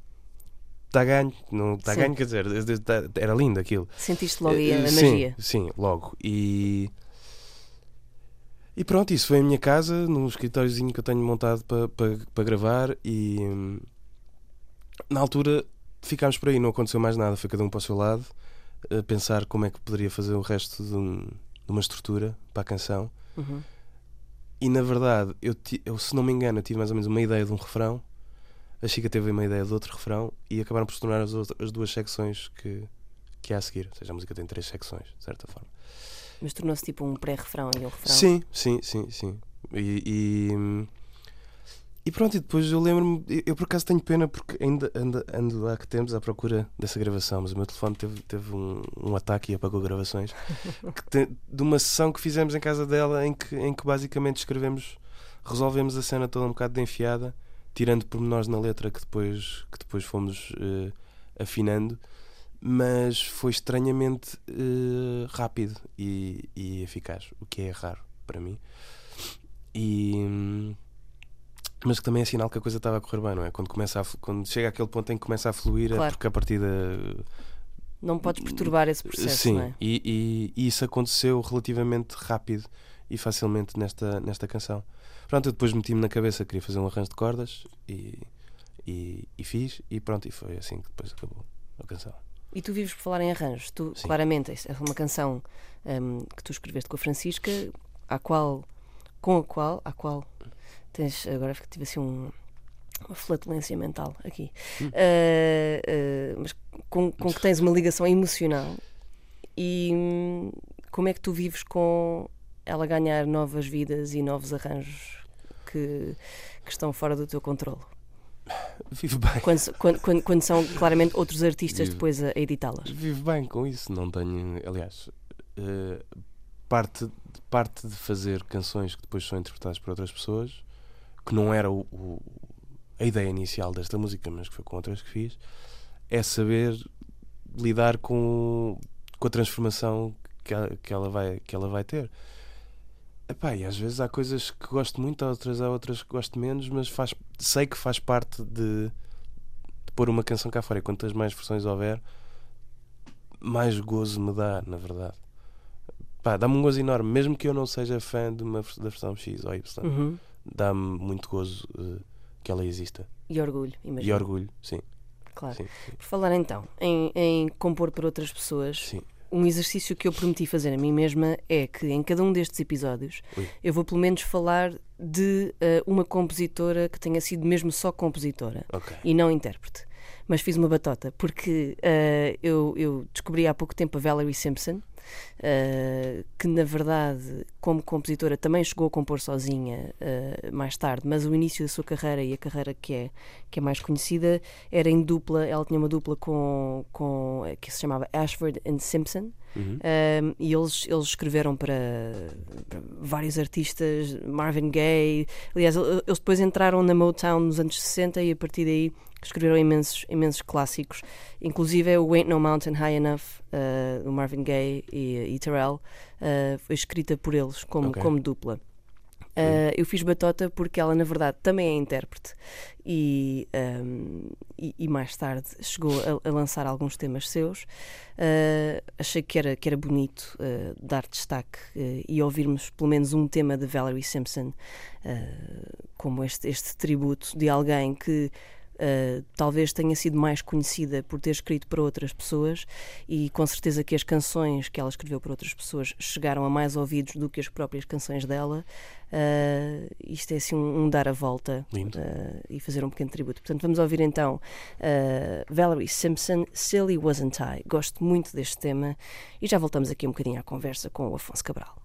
tá ganho. Não está ganho, quer dizer, era lindo aquilo. Sentiste logo aí a, Eh, a sim, magia. Sim, logo. E. E pronto, isso foi em minha casa, num escritóriozinho que eu tenho montado para para para gravar. E. Na altura ficámos por aí, não aconteceu mais nada, foi cada um para o seu lado, a pensar como é que poderia fazer o resto de, um- de uma estrutura para a canção. Uhum. E na verdade, eu, eu, se não me engano, eu tive mais ou menos uma ideia de um refrão, a Chica teve uma ideia de outro refrão e acabaram por se tornar as, outras- as duas secções que, que há a seguir. Ou seja, a música tem três secções, de certa forma. Mas tornou-se tipo um pré-refrão e um refrão. Sim, sim, sim, sim. E, e, e pronto, e depois eu lembro-me, eu, eu por acaso tenho pena porque ainda ando, ando há que tempos à procura dessa gravação, mas o meu telefone teve, teve um, um ataque e apagou gravações de uma sessão que fizemos em casa dela em que, em que basicamente escrevemos, resolvemos a cena toda um bocado de enfiada, tirando pormenores na letra que depois, que depois fomos eh, afinando. Mas foi estranhamente eh, rápido e, e eficaz, o que é raro para mim. E, mas que também é sinal que a coisa estava a correr bem, não é? Quando, começa a, quando chega àquele ponto em que começa a fluir, é Claro. porque a partida. Não podes perturbar esse processo, Sim, é? e, e- e isso aconteceu relativamente rápido e facilmente nesta, nesta canção. Pronto, eu depois meti-me na cabeça que queria fazer um arranjo de cordas e, e, e fiz, e pronto, e foi assim que depois acabou a canção. E tu vives por falar em arranjos. Tu, Sim. claramente, esta é uma canção hum, que tu escreveste com a Francisca, à qual, com a qual, à qual tens, agora tive assim um- uma flatulência mental aqui, Hum. Ah, ah, mas com, com que tens uma ligação emocional. E hum, como é que tu vives com ela ganhar novas vidas e novos arranjos que, que estão fora do teu controle? Vivo bem. Quando, quando, quando, quando são claramente outros artistas Vivo. depois a, editá-las. Vivo bem com isso, não tenho. Aliás, eh, parte, parte de fazer canções que depois são interpretadas por outras pessoas, que não era o, o- a ideia inicial desta música, mas que foi com outras que fiz, é saber lidar com, com a transformação que que ela, vai, que ela vai ter. Epá, e às vezes há coisas que gosto muito, há outras há outras que gosto menos, mas faz, sei que faz parte de, de pôr uma canção cá fora. E quantas mais versões houver, mais gozo me dá, na verdade. Pá, dá-me um gozo enorme, mesmo que eu não seja fã de uma, da versão X ou Y, Uhum. dá-me muito gozo eh, que ela exista. E orgulho, imagino. E orgulho, sim, Claro. sim, Por falar então em, em compor para outras pessoas, sim. Um exercício que eu prometi fazer a mim mesma é que em cada um destes episódios Ui. eu vou pelo menos falar de eh, uma compositora que tenha sido mesmo só compositora Ok. e não intérprete. Mas fiz uma batota, porque eh, eu, eu descobri há pouco tempo a Valerie Simpson, eh, que na verdade, como compositora, também chegou a compor sozinha eh, mais tarde, mas o início da sua carreira e a carreira que é, que é mais conhecida era em dupla. Ela tinha uma dupla com, com eh, que se chamava Ashford and Simpson. Uhum. Um, e eles, eles escreveram para, para vários artistas, Marvin Gaye. Aliás, el- eles depois entraram na Motown nos anos 60 e a partir daí escreveram imensos, imensos clássicos, inclusive o Ain't No Mountain High Enough, uh, do Marvin Gaye e, e Terrell, uh, foi escrita por eles como, Ok. como dupla. Uh, eu fiz Batota porque ela, na verdade, também é intérprete e, um, e, e, mais tarde chegou a, a, lançar alguns temas seus. Uh, achei que era, que era bonito uh, dar destaque e ouvirmos pelo menos um tema de Valerie Simpson, como este, este tributo de alguém que Uh, talvez tenha sido mais conhecida por ter escrito para outras pessoas e com certeza que as canções que ela escreveu para outras pessoas chegaram a mais ouvidos do que as próprias canções dela. Uh, isto é assim um, um dar a volta uh, e fazer um pequeno tributo. Portanto, vamos ouvir então Valerie Simpson, Silly Wasn't I. Gosto muito deste tema e já voltamos aqui um bocadinho à conversa com o Afonso Cabral.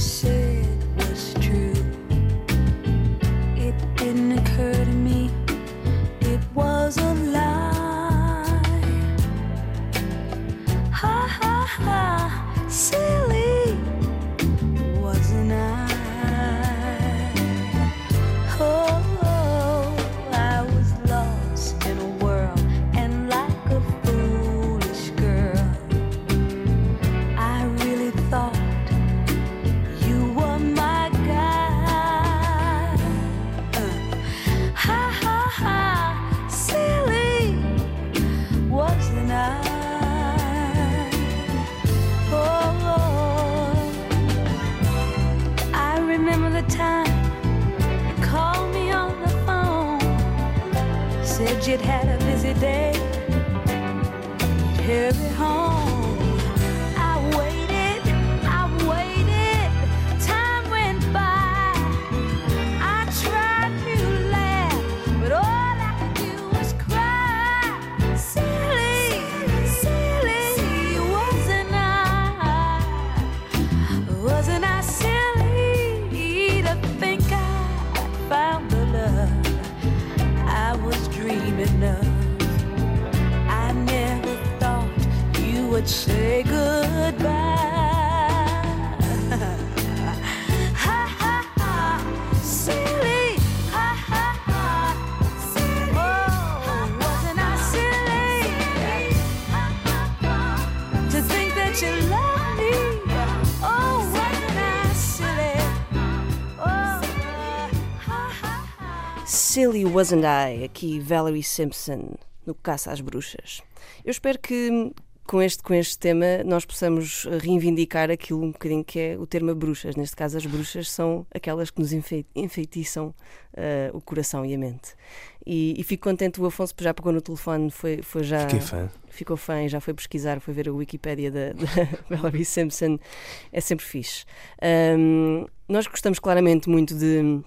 say she'd had a busy day. Silly Wasn't I, aqui Valerie Simpson, no Caça às Bruxas. Eu espero que com este, com este tema nós possamos reivindicar aquilo um bocadinho que é o termo bruxas. Neste caso, as bruxas são aquelas que nos enfeitiçam uh, o coração e a mente. E, e, fico contente, o Afonso já pegou no telefone, foi, foi já. Fiquei fã. Ficou fã e já foi pesquisar, foi ver a Wikipédia da, da Valerie Simpson. É sempre fixe. Um, nós gostamos claramente muito de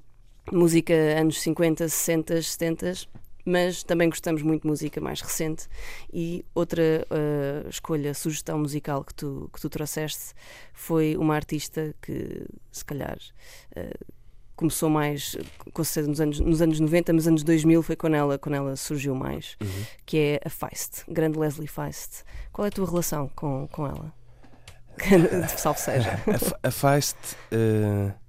música anos 50, 60, 70, mas também gostamos muito de música mais recente. E outra uh, escolha, sugestão musical que tu, que tu trouxeste foi uma artista que, se calhar, uh, começou mais com certeza nos anos, nos anos 90, mas nos anos 2000 foi quando ela, quando ela surgiu mais, uhum. que é a Feist, grande Leslie Feist. Qual é a tua relação com, com ela? Salve seja. A, a Feist. Uh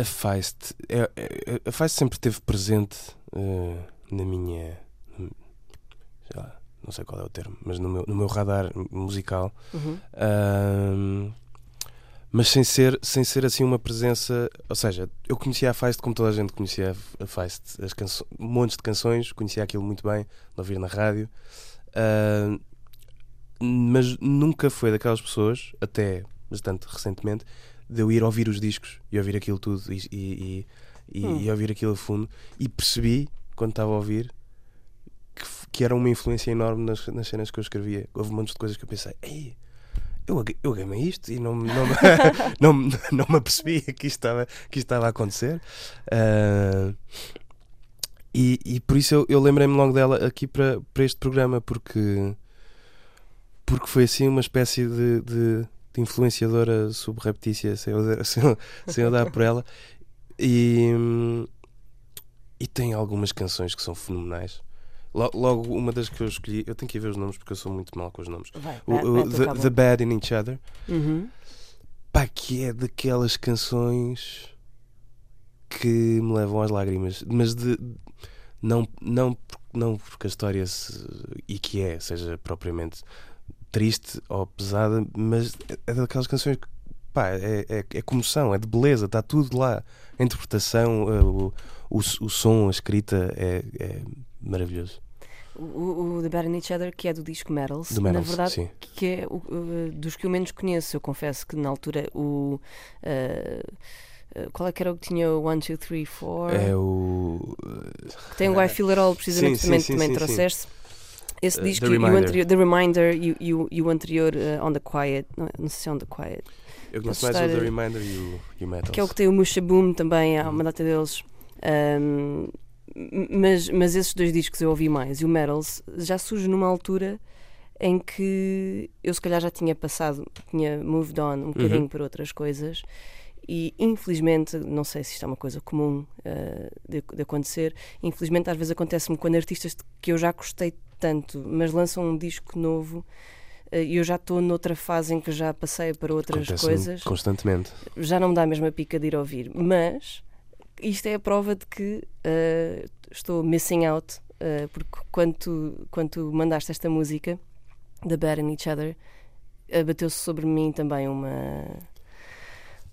a Feist, é, é, a Feist sempre esteve presente uh, na minha. Sei lá, não sei qual é o termo, mas no meu, no meu radar musical. Uhum. Uh, mas sem ser, sem ser assim uma presença. Ou seja, eu conhecia a Feist como toda a gente conhecia a Feist. As canções, montes de canções, conhecia aquilo muito bem, de ouvir na rádio. Uh, mas nunca foi daquelas pessoas, até bastante recentemente, de eu ir ouvir os discos e ouvir aquilo tudo e, e, e, hum. e ouvir aquilo a fundo e percebi quando estava a ouvir que, que era uma influência enorme nas, nas cenas que eu escrevia. Houve um monte de coisas que eu pensei, ei, eu, eu gamei isto e não, não, não, não, não me apercebi que isto estava, que isto estava a acontecer. Uh, e, e por isso eu, eu lembrei-me logo dela aqui para, para este programa, porque, porque foi assim uma espécie de, de de influenciadora subreptícia sem eu, sem, sem eu dar por ela. E, e tem algumas canções que são fenomenais. Logo, uma das que eu escolhi, eu tenho que ir ver os nomes porque eu sou muito mal com os nomes. Vai, o, o the, the, Bad in Each Other. Uhum. Pá, que é daquelas canções que me levam às lágrimas. Mas de, não, não, não porque a história se, e que é seja propriamente triste ou pesada, mas é daquelas canções que pá, é, é, é comoção, é de beleza, está tudo lá. A interpretação, eh, o, o, o som, a escrita é, é maravilhoso. O, o The Bad in Each Other, que é do disco Metals, Do Metals, na verdade, sim. que é o, o- dos que eu menos conheço. Eu confesso que na altura o. eh, eh, qual é que era o que tinha o 1, 2, 3, 4? É o. Que tem o I Feel It All, precisamente, Sim, também, sim, também trouxeste. Esse Uh, disco The e, o Reminder. anterior, The Reminder e, e e o anterior uh, On the Quiet, não, não sei se é On the Quiet, Eu conheço mais o The Reminder e o, e o Metals. que é o que tem o Musha Boom também, há Uhum. uma data deles. Um, mas, mas esses dois discos eu ouvi mais. E o Metals já surge numa altura em que eu se calhar já tinha passado, tinha moved on um bocadinho Uhum. para outras coisas. E infelizmente, não sei se isto é uma coisa comum uh, de, de acontecer, infelizmente às vezes acontece-me quando artistas que eu já gostei tanto, mas lançam um disco novo e eu já estou noutra fase em que já passei para outras coisas Constantemente. já não me dá a mesma pica de ir ouvir. Mas isto é a prova de que uh, estou missing out, uh, porque quando tu, quando tu mandaste esta música, The Bad in Each Other, uh, bateu-se sobre mim também uma.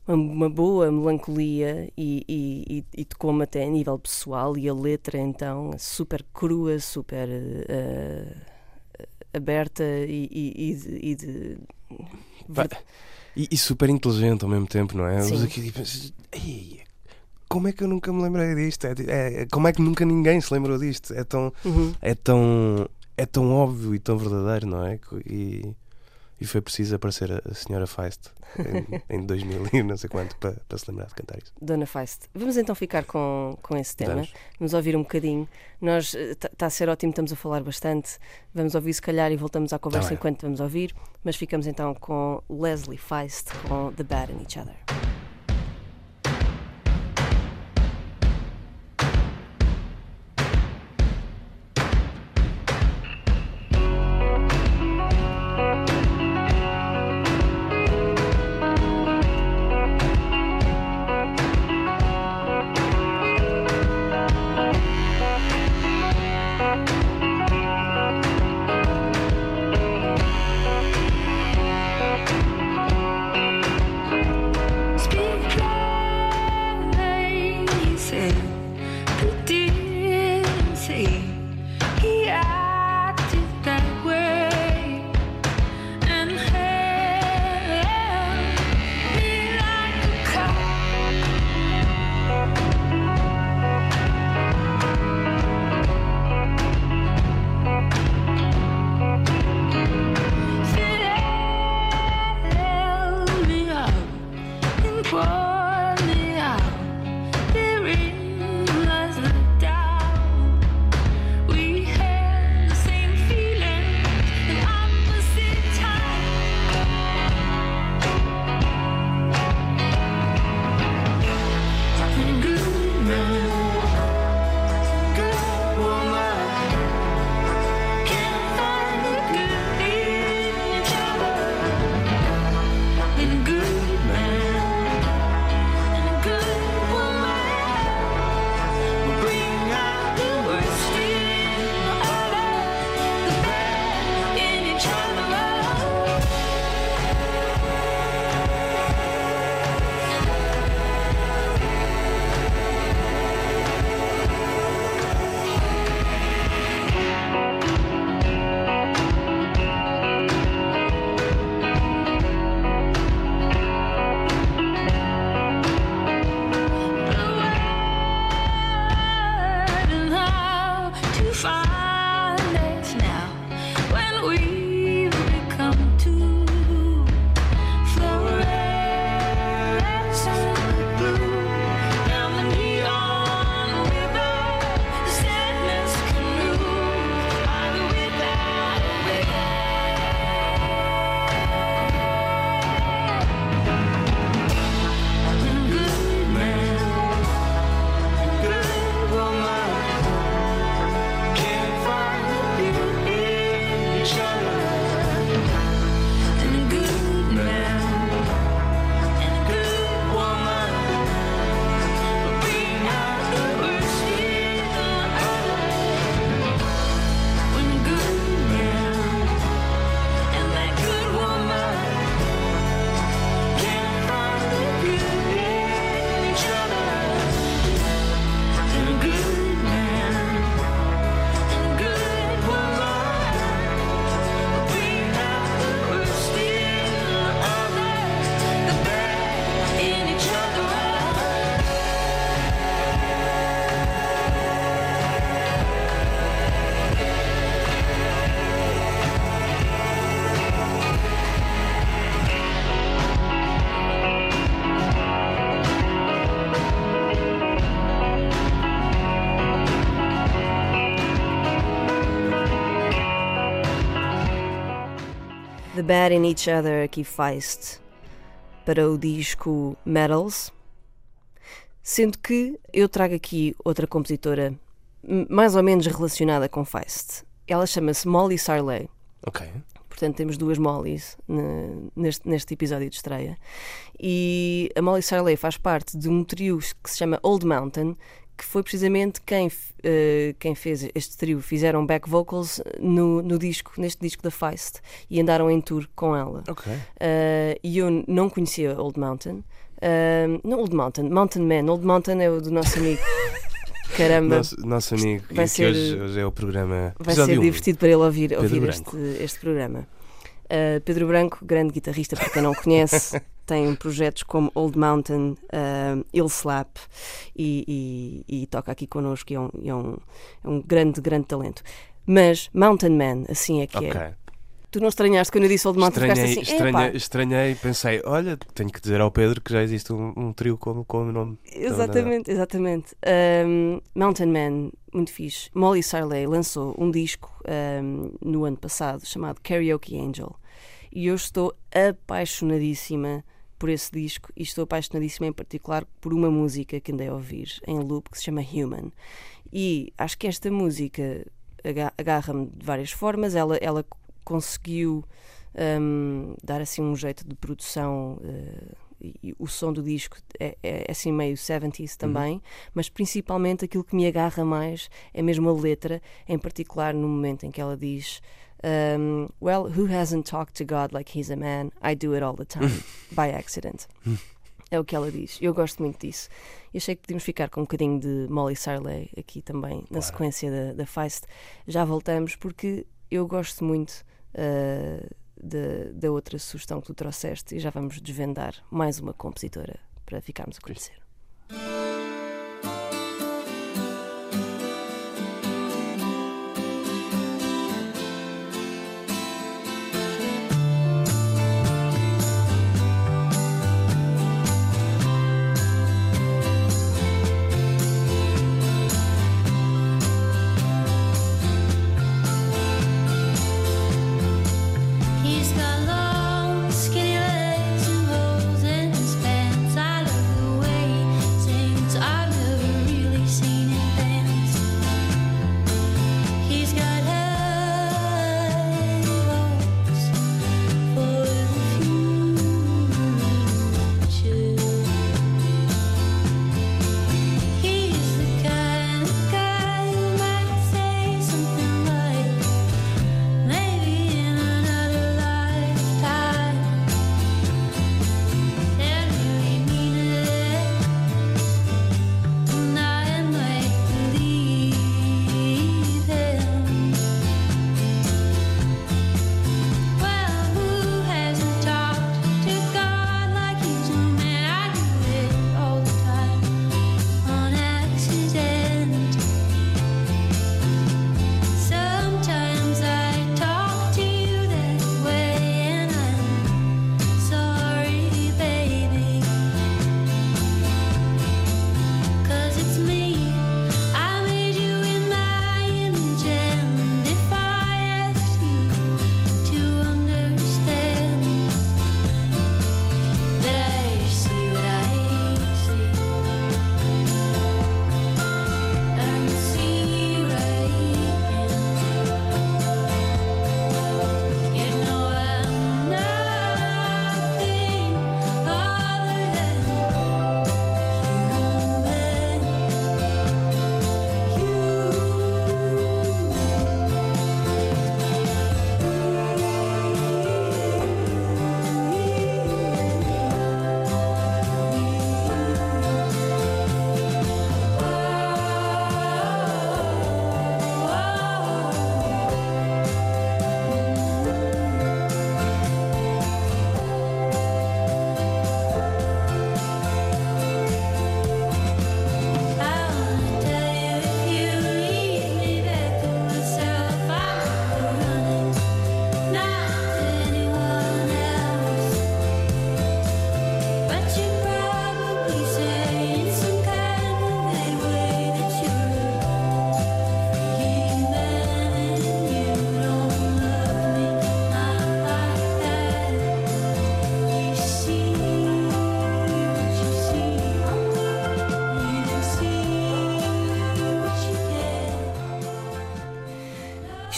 Uma, uma boa melancolia e, e, e, e tocou-me até a nível pessoal. E a letra, então, super crua, super uh, aberta e, e, e de- e de. Pá, E, super inteligente ao mesmo tempo, não é? Sim. Mas aqui, tipo, "Ei, como é que eu nunca me lembrei disto? É, é- como é que nunca ninguém se lembrou disto? É tão, Uhum. é tão, é tão óbvio e tão verdadeiro, não é? E, e foi preciso aparecer a, a senhora Feist em, em 2000 e não sei quanto para, para se lembrar de cantar isso. Dona Feist. Vamos então ficar com, com esse tema. Vamos. Vamos ouvir um bocadinho. Nós está a ser ótimo, estamos a falar bastante. Vamos ouvir se calhar e voltamos à conversa Tá enquanto vamos ouvir. Mas ficamos então com Leslie Feist com The Bad in Each Other. Bad in Each Other aqui Feist para o disco Metals. Sendo que eu trago aqui outra compositora mais ou menos relacionada com Feist. Ela chama-se Molly Sarley. Ok. Portanto, temos duas Mollys ne- neste, neste episódio de estreia. E a Molly Sarley faz parte de um trio que se chama Old Mountain, que foi precisamente quem, eh, quem fez este trio. Fizeram back vocals no, no disco, neste disco da Feist, e andaram em tour com ela. Ok. Uh, e eu não conhecia Old Mountain. Uh, não Old Mountain, Mountain Man. Old Mountain é o do nosso amigo. Caramba, Nosso, nosso amigo, Vai que ser- hoje, hoje é o programa. vai ser um. divertido para ele ouvir, Pedro ouvir Branco. este, este programa. Uh, Pedro Branco, grande guitarrista, para quem não conhece, tem projetos como Old Mountain, uh, Ill Slap e, e- e toca aqui connosco e é um, é um, é um grande, grande talento. Mas Mountain Man, assim é que Ok. é. Tu não estranhaste quando eu disse Old Mountain? Estranhei, assim, estranhei, "Epá, estranhei, pensei, olha, tenho que dizer ao Pedro que já existe um, um trio com, com o nome. Exatamente, exatamente. Um, Mountain Man, muito fixe. Molly Sarley lançou um disco um, no ano passado chamado Karaoke Angel e eu estou apaixonadíssima por esse disco e estou apaixonadíssima em particular por uma música que andei a ouvir em loop que se chama Human. E acho que esta música aga- agarra-me de várias formas. Ela, ela conseguiu um, dar assim um jeito de produção. eh, e, o som do disco é, é assim meio 70s também, mas principalmente aquilo que me agarra mais é mesmo a letra, em particular no momento em que ela diz um, Well, who hasn't talked to God like he's a man? I do it all the time, by accident. É o que ela diz. Eu gosto muito disso. E achei que podíamos ficar com um bocadinho de Molly Sarley aqui também, na sequência da, da Feist. Já voltamos porque eu gosto muito uh, da, da outra sugestão que tu trouxeste e já vamos desvendar mais uma compositora para ficarmos a conhecer.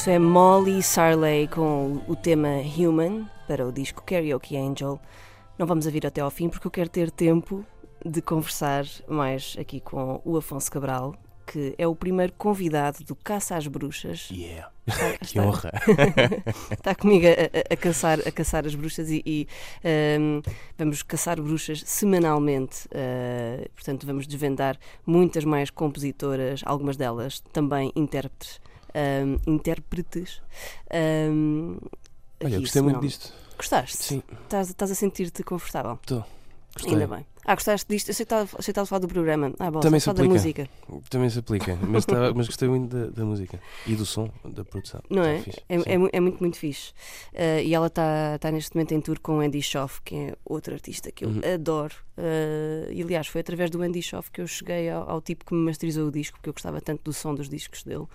É Molly Sarley com o tema Human para o disco Karaoke Angel. Não vamos a vir até ao fim porque eu quero ter tempo de conversar mais aqui com o Afonso Cabral, que é o primeiro convidado do Caça às Bruxas. Yeah. Está- que está- honra. Está comigo a, a- caçar, a caçar as bruxas e, e, ahm, vamos caçar bruxas semanalmente. ah, portanto, vamos desvendar muitas mais compositoras, algumas delas também intérpretes. Ahm, intérpretes. ahm, Olha, gostei muito semanal- disto. Gostaste? Sim, Estás, estás a sentir-te confortável? gostei. Ainda bem. Ah, gostaste disto? Eu sei que estava- a falar do programa. Ah, bom, Também se da aplica. música. Também se aplica. Mas, estava- mas gostei muito da, da música e do som, da produção. Não Está é? fixe. É, é é muito, muito fixe. Uh, e ela está tá neste momento em tour com o Andy Schoff, que é outro artista que eu Uhum. adoro. Uh, e aliás, foi através do Andy Schoff que eu cheguei ao, ao tipo que me masterizou o disco, porque eu gostava tanto do som dos discos dele,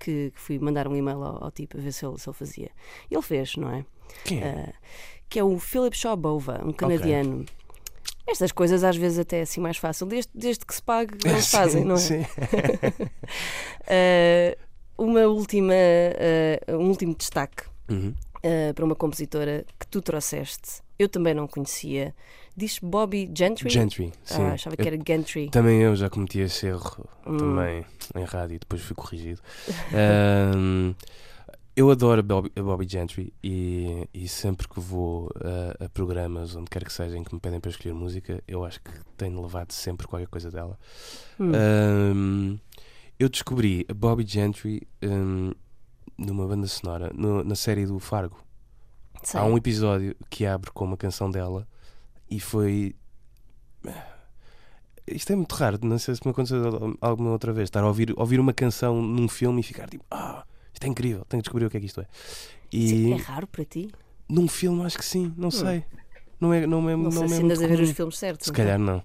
que, que fui mandar um e-mail ao, ao tipo a ver se ele, se ele fazia. E ele fez, não é? Quem é? Uh, que é o Philip Shaw Bova, um canadiano. Estas coisas às vezes até é assim mais fácil, desde, desde que se pague, não se fazem, não é? Sim. Uh, uma última, uh, um último destaque Uhum. uh, para uma compositora que tu trouxeste. Eu também não conhecia. Diz Bobby Gentry? Gentry, sim. Ah, achava que Eu- era Gentry. Também eu já cometi esse erro Hum. também em rádio, depois fui corrigido. Ahm, eu adoro a Bobby, a Bobby Gentry e, e sempre que vou a, a programas, onde quer que seja, em que me pedem para escolher música, eu acho que tenho levado sempre qualquer coisa dela. Hum. Ahm, eu descobri a Bobby Gentry ahm, numa banda sonora, no- na série do Fargo. Há um episódio que abre com uma canção dela e foi. Isto é muito raro, não sei se me aconteceu alguma outra vez. Estar a ouvir, ouvir uma canção num filme e ficar tipo, ah, isto é incrível, tenho que descobrir o que é que isto é. E É raro para ti? num filme acho que sim, não sei. Não é, não é, Não, não sei é se andas a ver os filmes certos. Se então. calhar não.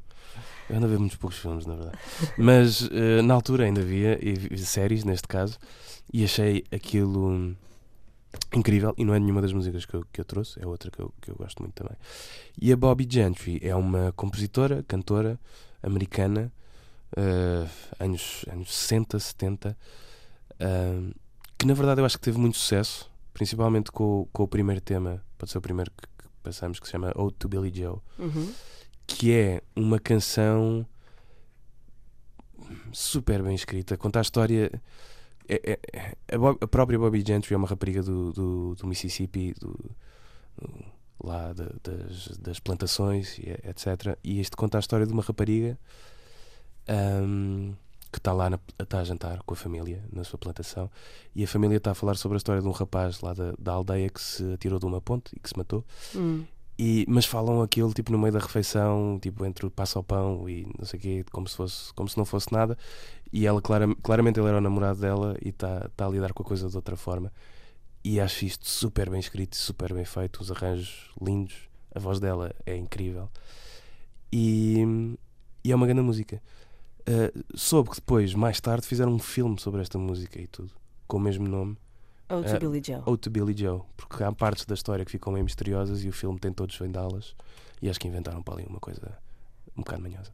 Eu ando a ver muitos poucos filmes, na verdade. Mas eh, na altura ainda via, e séries neste caso, e achei aquilo hum, incrível. E não é nenhuma das músicas que eu, que eu trouxe, é outra que eu, que eu gosto muito também. E a Bobby Gentry é uma compositora, cantora americana, eh, anos, anos 60, 70, ah, que na verdade eu acho que teve muito sucesso, principalmente com, o- com o primeiro tema, pode ser o primeiro que, que passamos, que se chama Ode to Billy Joe Uhum. que é uma canção super bem escrita. Conta a história. é- é- a, Bob- a própria Bobby Gentry é uma rapariga do, do, do Mississippi, do, do- lá da- das, das plantações, etc. E este conta a história de uma rapariga ahm, que está lá na- está a jantar com a família na sua plantação. E a família está a falar sobre a história de um rapaz lá da, da aldeia que se atirou de uma ponte e que se matou. Hum. E, mas falam aquilo tipo no meio da refeição, tipo entre o passo ao pão e não sei o quê, como se, fosse, como se não fosse nada. E ela, clara, claramente, ele era o namorado dela e está tá a lidar com a coisa de outra forma. E acho isto super bem escrito, super bem feito, os arranjos lindos, a voz dela é incrível. E, e é uma grande música. Uh, soube que depois, mais tarde, fizeram um filme sobre esta música e tudo, com o mesmo nome. Oh, to Eh, Billy Joe. Ou to Billy Joe, porque há partes da história que ficam meio misteriosas e o filme tem todos vendá-las e acho que inventaram para ali uma coisa um bocado manhosa.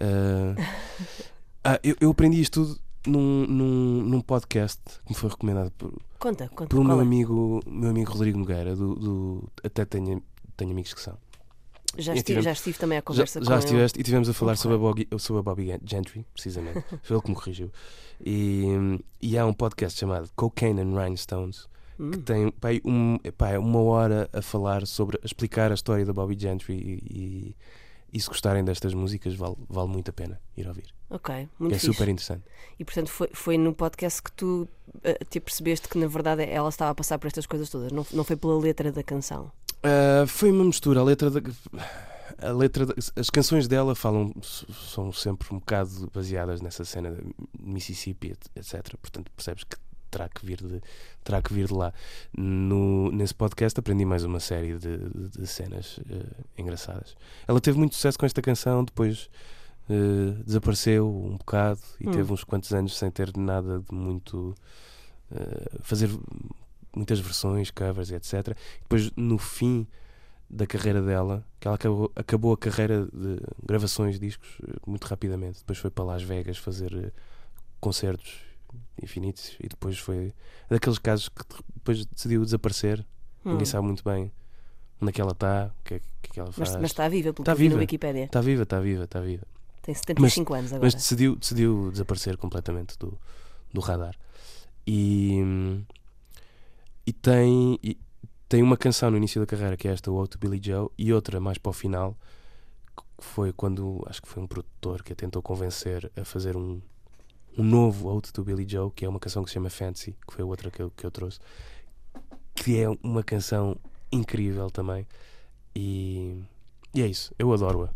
Ah, eu, eu aprendi isto tudo num, num, num podcast que me foi recomendado por, Conta, conta. por um meu é? amigo, meu amigo Rodrigo Nogueira, do, do- até tenho, tenho amigos que são. Já estive, tivemos- já estive também à Já, conversa com já estiveste e tivemos a falar sobre a, Bobby, sobre a Bobby Gentry, precisamente. Foi ele que me corrigiu. E, e há um podcast chamado Cocaine and Rhinestones Hum. que tem pá, aí um, é uma hora a falar sobre, a explicar a história da Bobby Gentry e, e, e se gostarem destas músicas vale, vale muito a pena ir ouvir. Ok, muito é fixe. super interessante. E portanto foi, foi no podcast que tu eh, te percebeste que na verdade ela estava a passar por estas coisas todas, não, não foi pela letra da canção. Ah, foi uma mistura, a letra da. A letra da- as canções dela falam são sempre um bocado baseadas nessa cena de Mississippi, etc. Portanto, percebes que terá que vir de, terá que vir de lá. No, nesse podcast aprendi mais uma série de, de- de cenas eh, engraçadas. Ela teve muito sucesso com esta canção, depois eh, desapareceu um bocado e Hum. teve uns quantos anos sem ter nada de muito. eh, fazer muitas versões, covers, etc. Depois, no fim da carreira dela, que ela acabou, acabou a carreira de gravações de discos eh, muito rapidamente. Depois foi para Las Vegas fazer eh, concertos infinitos e depois foi daqueles casos que depois decidiu desaparecer. Hum. Ninguém sabe muito bem onde é que ela está, o que é que, ela Mas, faz. mas está viva, pelo Está viva. Wikipédia. Está viva, está viva, está viva. Tem 75 anos agora. Mas decidiu, decidiu desaparecer completamente do, do radar. E, e, tem, e tem uma canção no início da carreira que é esta, o to Billy Joe, e outra mais para o final, que foi quando acho que foi um produtor que a tentou convencer a fazer um, um novo Out to Billy Joe, que é uma canção que se chama Fancy, que foi a outra que eu, que eu trouxe, que é uma canção incrível também. E, e é isso, eu adoro-a.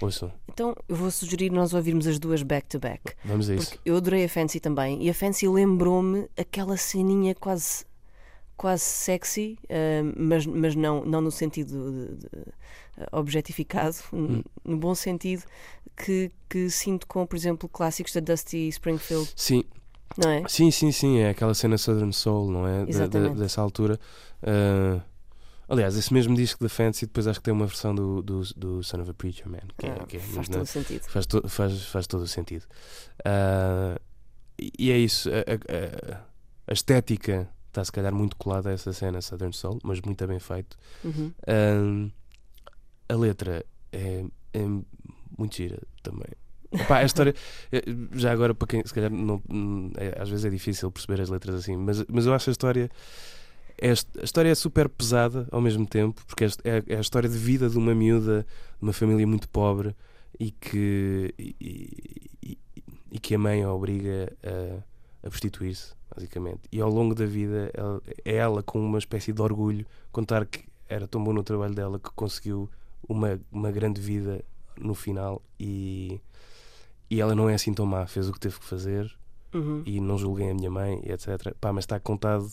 Ouçam, Então eu vou sugerir nós ouvirmos as duas back-to-back. vamos a isso. Porque eu adorei a Fancy também. E a Fancy lembrou-me aquela ceninha quase quase sexy, eh, mas, mas não, não no sentido de- de, eh, objetificado, Hum. no bom sentido, que, que sinto com, por exemplo, clássicos da Dusty Springfield, Sim, não é? Sim, sim, sim, é aquela cena Southern Soul, não é? Da- Exatamente. dessa altura. Ah, aliás, esse mesmo disco da Fancy, depois acho que tem uma versão do, do, do Son of a Preacher Man, que, é- Ah, que é faz todo o sentido. faz, to- faz, faz todo o sentido. Ah, e é isso, a- a- a estética está se calhar muito colada a essa cena Southern Soul, mas muito bem feito. Uhum. Ah, a letra é, é muito gira também. Epá, a história, eh, já agora para quem se calhar não, é- às vezes é difícil perceber as letras assim, mas, mas eu acho a história é, a história é super pesada ao mesmo tempo, porque é, é- é a história de vida de uma miúda de uma família muito pobre e que, e- e- e que a mãe a obriga a, a prostituir-se, basicamente. E ao longo da vida ela- é ela com uma espécie de orgulho contar que era tão bom no trabalho dela que conseguiu uma, uma grande vida no final e, e ela não é assim tão má, fez o que teve que fazer Uhum. e não julguem a minha mãe, etc. Pá, mas está contado.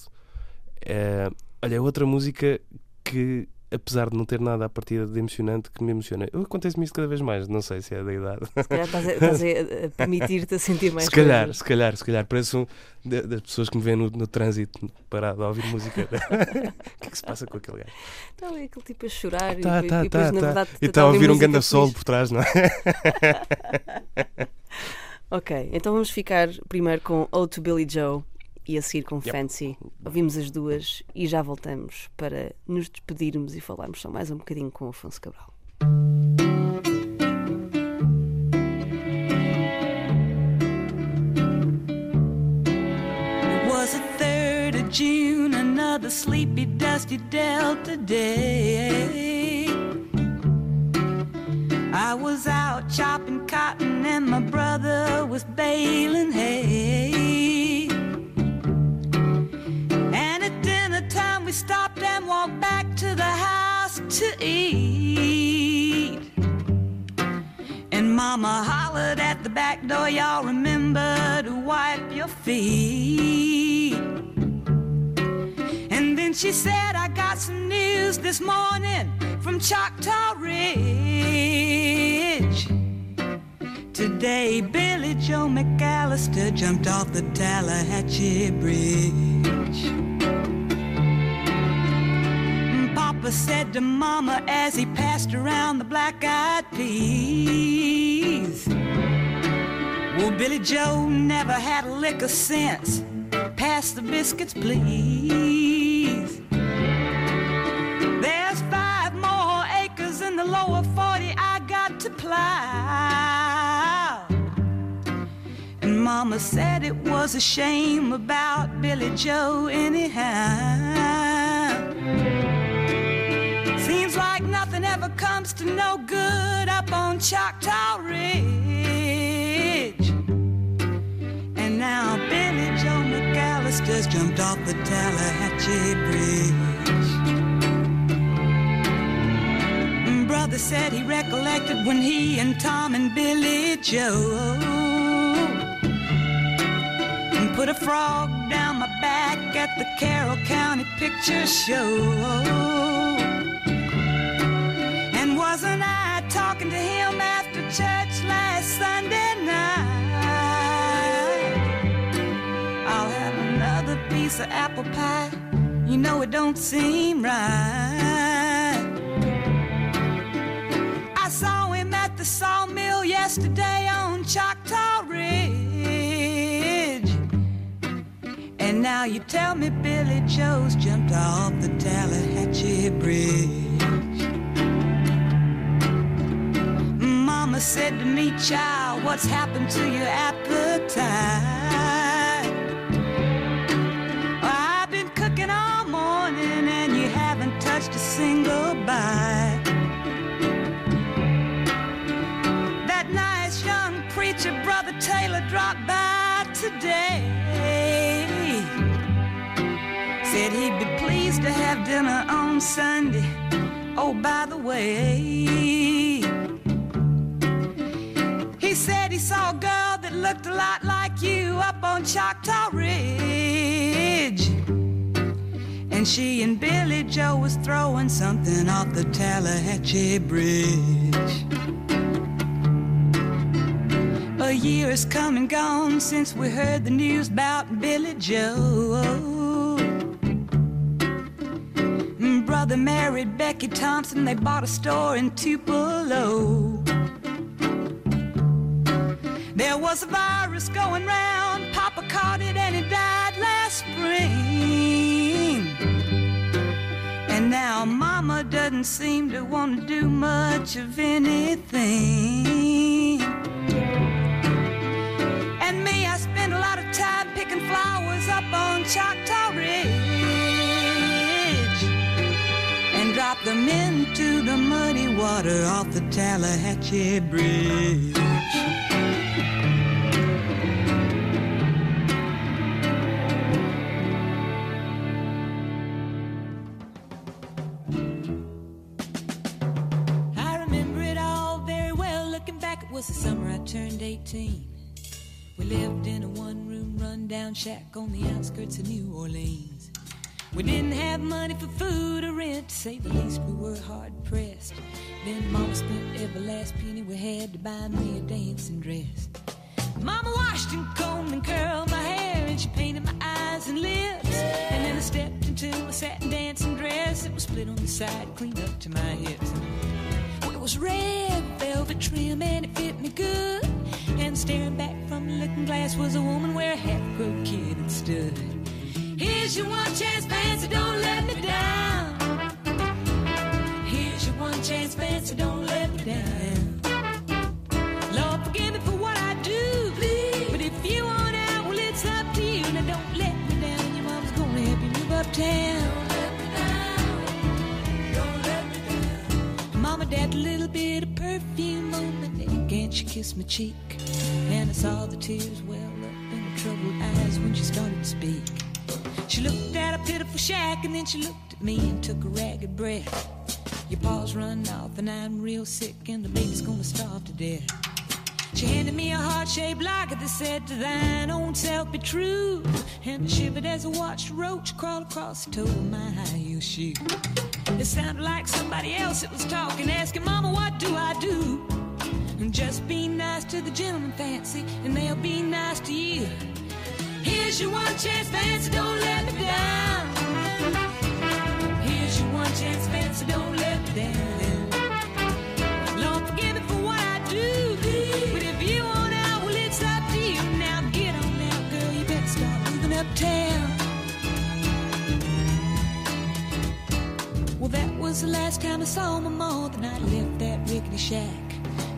eh, olha, outra música que, apesar de não ter nada à partida de emocionante, que me emociona. Acontece-me isso cada vez mais, não sei se é da idade. Se calhar estás a, estás a- a permitir-te a sentir mais se calhar, coisas. se calhar, se calhar. Parece um da- das pessoas que me vêem no, no trânsito parado a ouvir música. o que é que se passa com aquele gajo? Está ali aquele tipo a chorar Tá, e, tá, e depois, tá, na tá. verdade, E está a ouvir um ganda solo por trás, não é? Ok, então vamos ficar primeiro com Ode to Billy Joe e a seguir com Yep. Fancy. Ouvimos as duas e já voltamos para nos despedirmos e falarmos só mais um bocadinho com o Afonso Cabral. It was the 3rd of June, another sleepy, dusty Delta day. I was out chopping cotton and my brother was baling hay. We stopped and walked back to the house to eat. And Mama hollered at the back door, y'all remember to wipe your feet. And then she said, I got some news this morning from Choctaw Ridge. Today, Billy Joe McAllister jumped off the Tallahatchie Bridge. Said to Mama as he passed around the black eyed peas. Well, Billy Joe never had a lick of sense. Pass the biscuits, please. There's five more acres in the lower 40 I got to plow. And Mama said it was a shame about Billy Joe, anyhow. Comes to no good up on Choctaw Ridge. And now Billy Joe McAllister's jumped off the Tallahatchie Bridge. Brother said he recollected when he and Tom and Billy Joe put a frog down my back at the Carroll County Picture Show. Talking to him after church last Sunday night? I'll have another piece of apple pie. You know it don't seem right. I saw him at the sawmill yesterday on Choctaw Ridge. And now you tell me Billy Joe's jumped off the Tallahatchie Bridge. Mama said to me, child, what's happened to your appetite? I've been cooking all morning and you haven't touched a single bite. That nice young preacher, Brother Taylor, dropped by today. Said he'd be pleased to have dinner on Sunday. Oh, by the way, he saw a girl that looked a lot like you up on Choctaw Ridge. And she and Billy Joe was throwing something off the Tallahatchie Bridge. A year has come and gone since we heard the news about Billy Joe. Brother married Becky Thompson, they bought a store in Tupelo. There was a virus going round, Papa caught it and he died last spring. And now Mama doesn't seem to want to do much of anything. And me, I spend a lot of time picking flowers up on Choctaw Ridge and drop them into the muddy water off the Tallahatchie Bridge. 18. We lived in a one room rundown shack on the outskirts of New Orleans. We didn't have money for food or rent, to say the least, we were hard pressed. Then Mama spent every last penny we had to buy me a dancing dress. Mama washed and combed and curled my hair, and she painted my eyes and lips. And then I stepped into a satin dancing dress. It was split on the side, clean up to my hips. It was red velvet trim and it fit me good. And staring back from the looking glass was a woman where a half-grown kid had stood. Here's your one chance, fancy, don't let me down. Here's your one chance, fancy, don't let me down. Kissed my cheek. And I saw the tears well up in her troubled eyes when she started to speak. She looked at a pitiful shack and then she looked at me and took a ragged breath. Your paws run off and I'm real sick and the baby's gonna starve to death. She handed me a heart-shaped locket that said, To thine own self be true. And I shivered as I watched a roach crawl across the toe of my high-heel shoe. It sounded like somebody else that was talking, asking, Mama, what do I do? And just be nice to the gentleman, fancy, and they'll be nice to you. Here's your one chance, fancy, don't let me down. Here's your one chance, fancy, don't let me down. Forgive me for what I do. But if you want out, well, it's up to you. Now get on out, girl, you better start moving uptown. Well, that was the last time I saw my the night I left that rickety shack.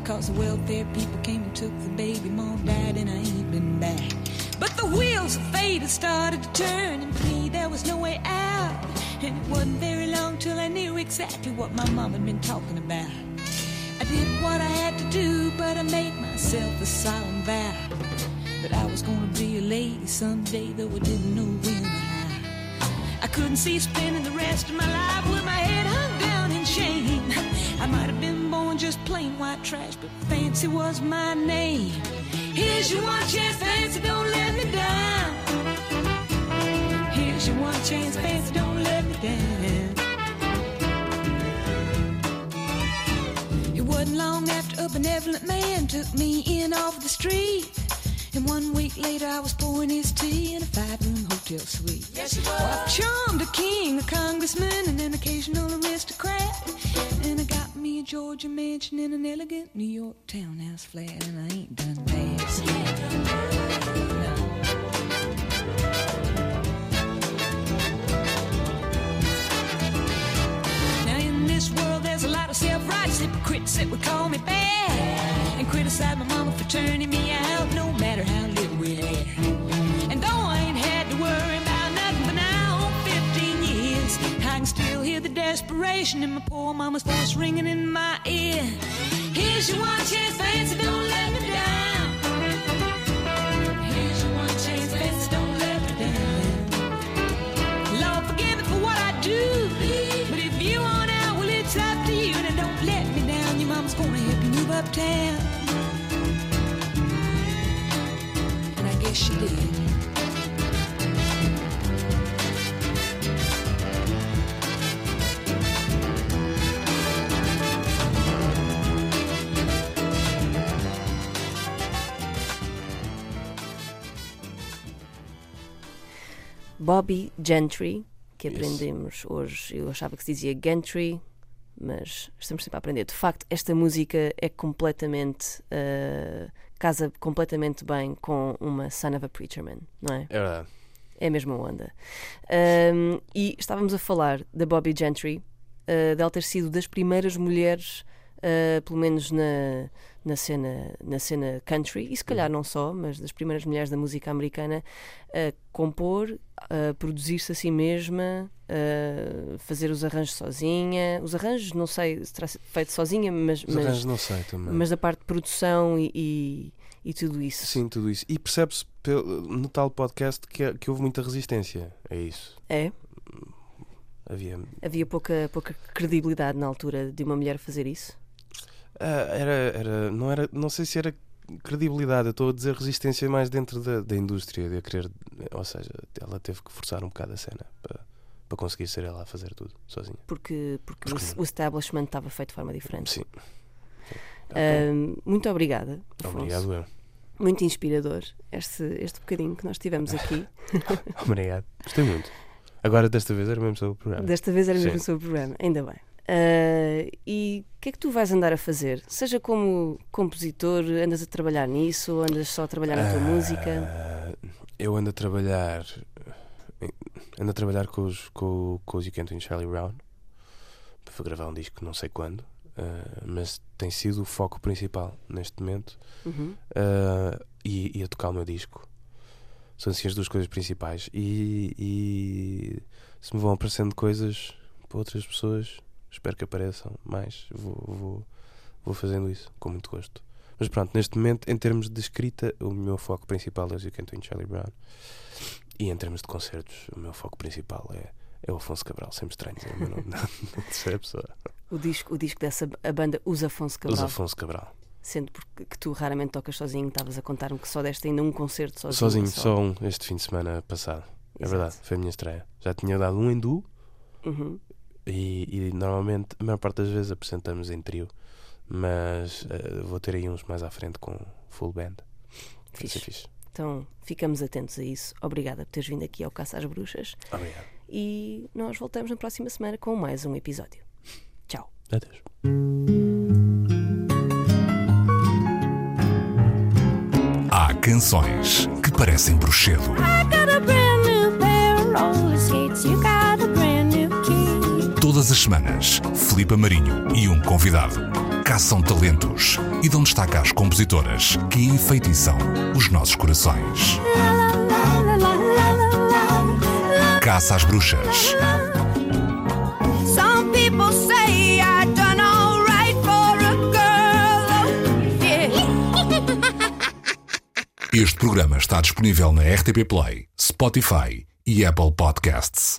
Cause the welfare people came and took the baby, mom died, and I ain't been back. But the wheels of fate had started to turn, and me there was no way out. And it wasn't very long till I knew exactly what my mom had been talking about. I did what I had to do, but I made myself a solemn vow that I was gonna be a lady someday, though I didn't know when or how. I couldn't see spending the rest of my life with my head hung born just plain white trash, but fancy was my name. Here's your one chance, fancy, don't let me down. Here's your one chance, fancy, don't let me down. It wasn't long after a benevolent man took me in off the street. And one week later, I was pouring his tea in a five-room hotel suite. Yes, you were. Well, I've charmed a king, a congressman, and an occasional aristocrat. And I got a Georgia mansion in an elegant New York townhouse flat, and I ain't done past. No. Now in this world, there's a lot of self-righteous hypocrites that would call me bad and criticize my mama for turning me out. In my poor mama's voice ringing in my ear. Here's your one chance, fancy, don't let me down. Here's your one chance, don't let me down. Lord, forgive me for what I do. But if you want out, well, it's up to you. And don't let me down. Your mama's gonna help you move uptown. And I guess she did. Bobby Gentry, que Yes. aprendemos hoje. Eu achava que se dizia Gentry, mas estamos sempre a aprender. De facto, esta música é completamente. ah, casa completamente bem com uma Son of a Preacher Man, não é? É verdade. É a mesma onda. Ahm, e estávamos a falar da Bobby Gentry, ah, dela ter sido das primeiras mulheres, ah, pelo menos na, na, cena, na cena country, e se calhar não só, mas das primeiras mulheres da música americana, a compor, a produzir-se a si mesma, a fazer os arranjos sozinha. Os arranjos, não sei se terá feito sozinha, mas, Os mas, arranjos não sei também. mas da parte de produção e, e, e tudo isso. Sim, tudo isso. E percebe-se no tal podcast que, que houve muita resistência a isso. É? Havia. Havia pouca, pouca credibilidade na altura de uma mulher fazer isso. Ah, era, era, não era. Não sei se era credibilidade, eu estou a dizer resistência mais dentro da, da indústria, de a querer. Ou seja, ela teve que forçar um bocado a cena para, para conseguir ser ela a fazer tudo sozinha. Porque, porque Porque o, o establishment estava feito de forma diferente. Sim. Ahm, muito obrigada. Afonso. Obrigado, eu. Muito inspirador este, este bocadinho que nós tivemos aqui. Obrigado. Gostei muito. Agora, desta vez, era mesmo sobre o programa. Desta vez era mesmo Sim. sobre o programa, ainda bem. Ah, e o que é que tu vais andar a fazer? Seja como compositor, andas a trabalhar nisso ou andas só a trabalhar na tua música? Ah, Eu ando a trabalhar. Ando a trabalhar com os, com, com os You Can't Charlie Brown para gravar um disco, não sei quando, ah, mas tem sido o foco principal neste momento Uhum. e, e a tocar o meu disco. São assim as duas coisas principais. E, e se me vão aparecendo coisas para outras pessoas, espero que apareçam mais. Vou, vou, vou fazendo isso com muito gosto. Mas pronto, neste momento, em termos de escrita, o meu foco principal é o You Can't Win Charlie Brown. E em termos de concertos, o meu foco principal é, é o Afonso Cabral. Sempre estranho dizer o meu nome na terceira pessoa. O, disco, o disco dessa a banda Usa Afonso Os Cabral, Afonso Cabral. sendo porque que tu raramente tocas sozinho, estavas a contar-me que só deste ainda um concerto sozinho. Sozinho, só um este fim de semana passado. É Exato. verdade, foi a minha estreia. Já tinha dado um em duo Uhum. E, e normalmente, a maior parte das vezes, apresentamos em trio. Mas eh, vou ter aí uns mais à frente com full band. Fixe. fixe. Então ficamos atentos a isso. Obrigada por teres vindo aqui ao Caça às Bruxas Obrigado. e nós voltamos na próxima semana com mais um episódio. Tchau. Adeus. Há canções que parecem bruxedo. Todas as semanas, Filipe Marinho e um convidado caçam talentos e dão destaque às compositoras que enfeitiçam os nossos corações. Caça às bruxas. Oh. Este programa está disponível na RTP Play, Spotify e Apple Podcasts.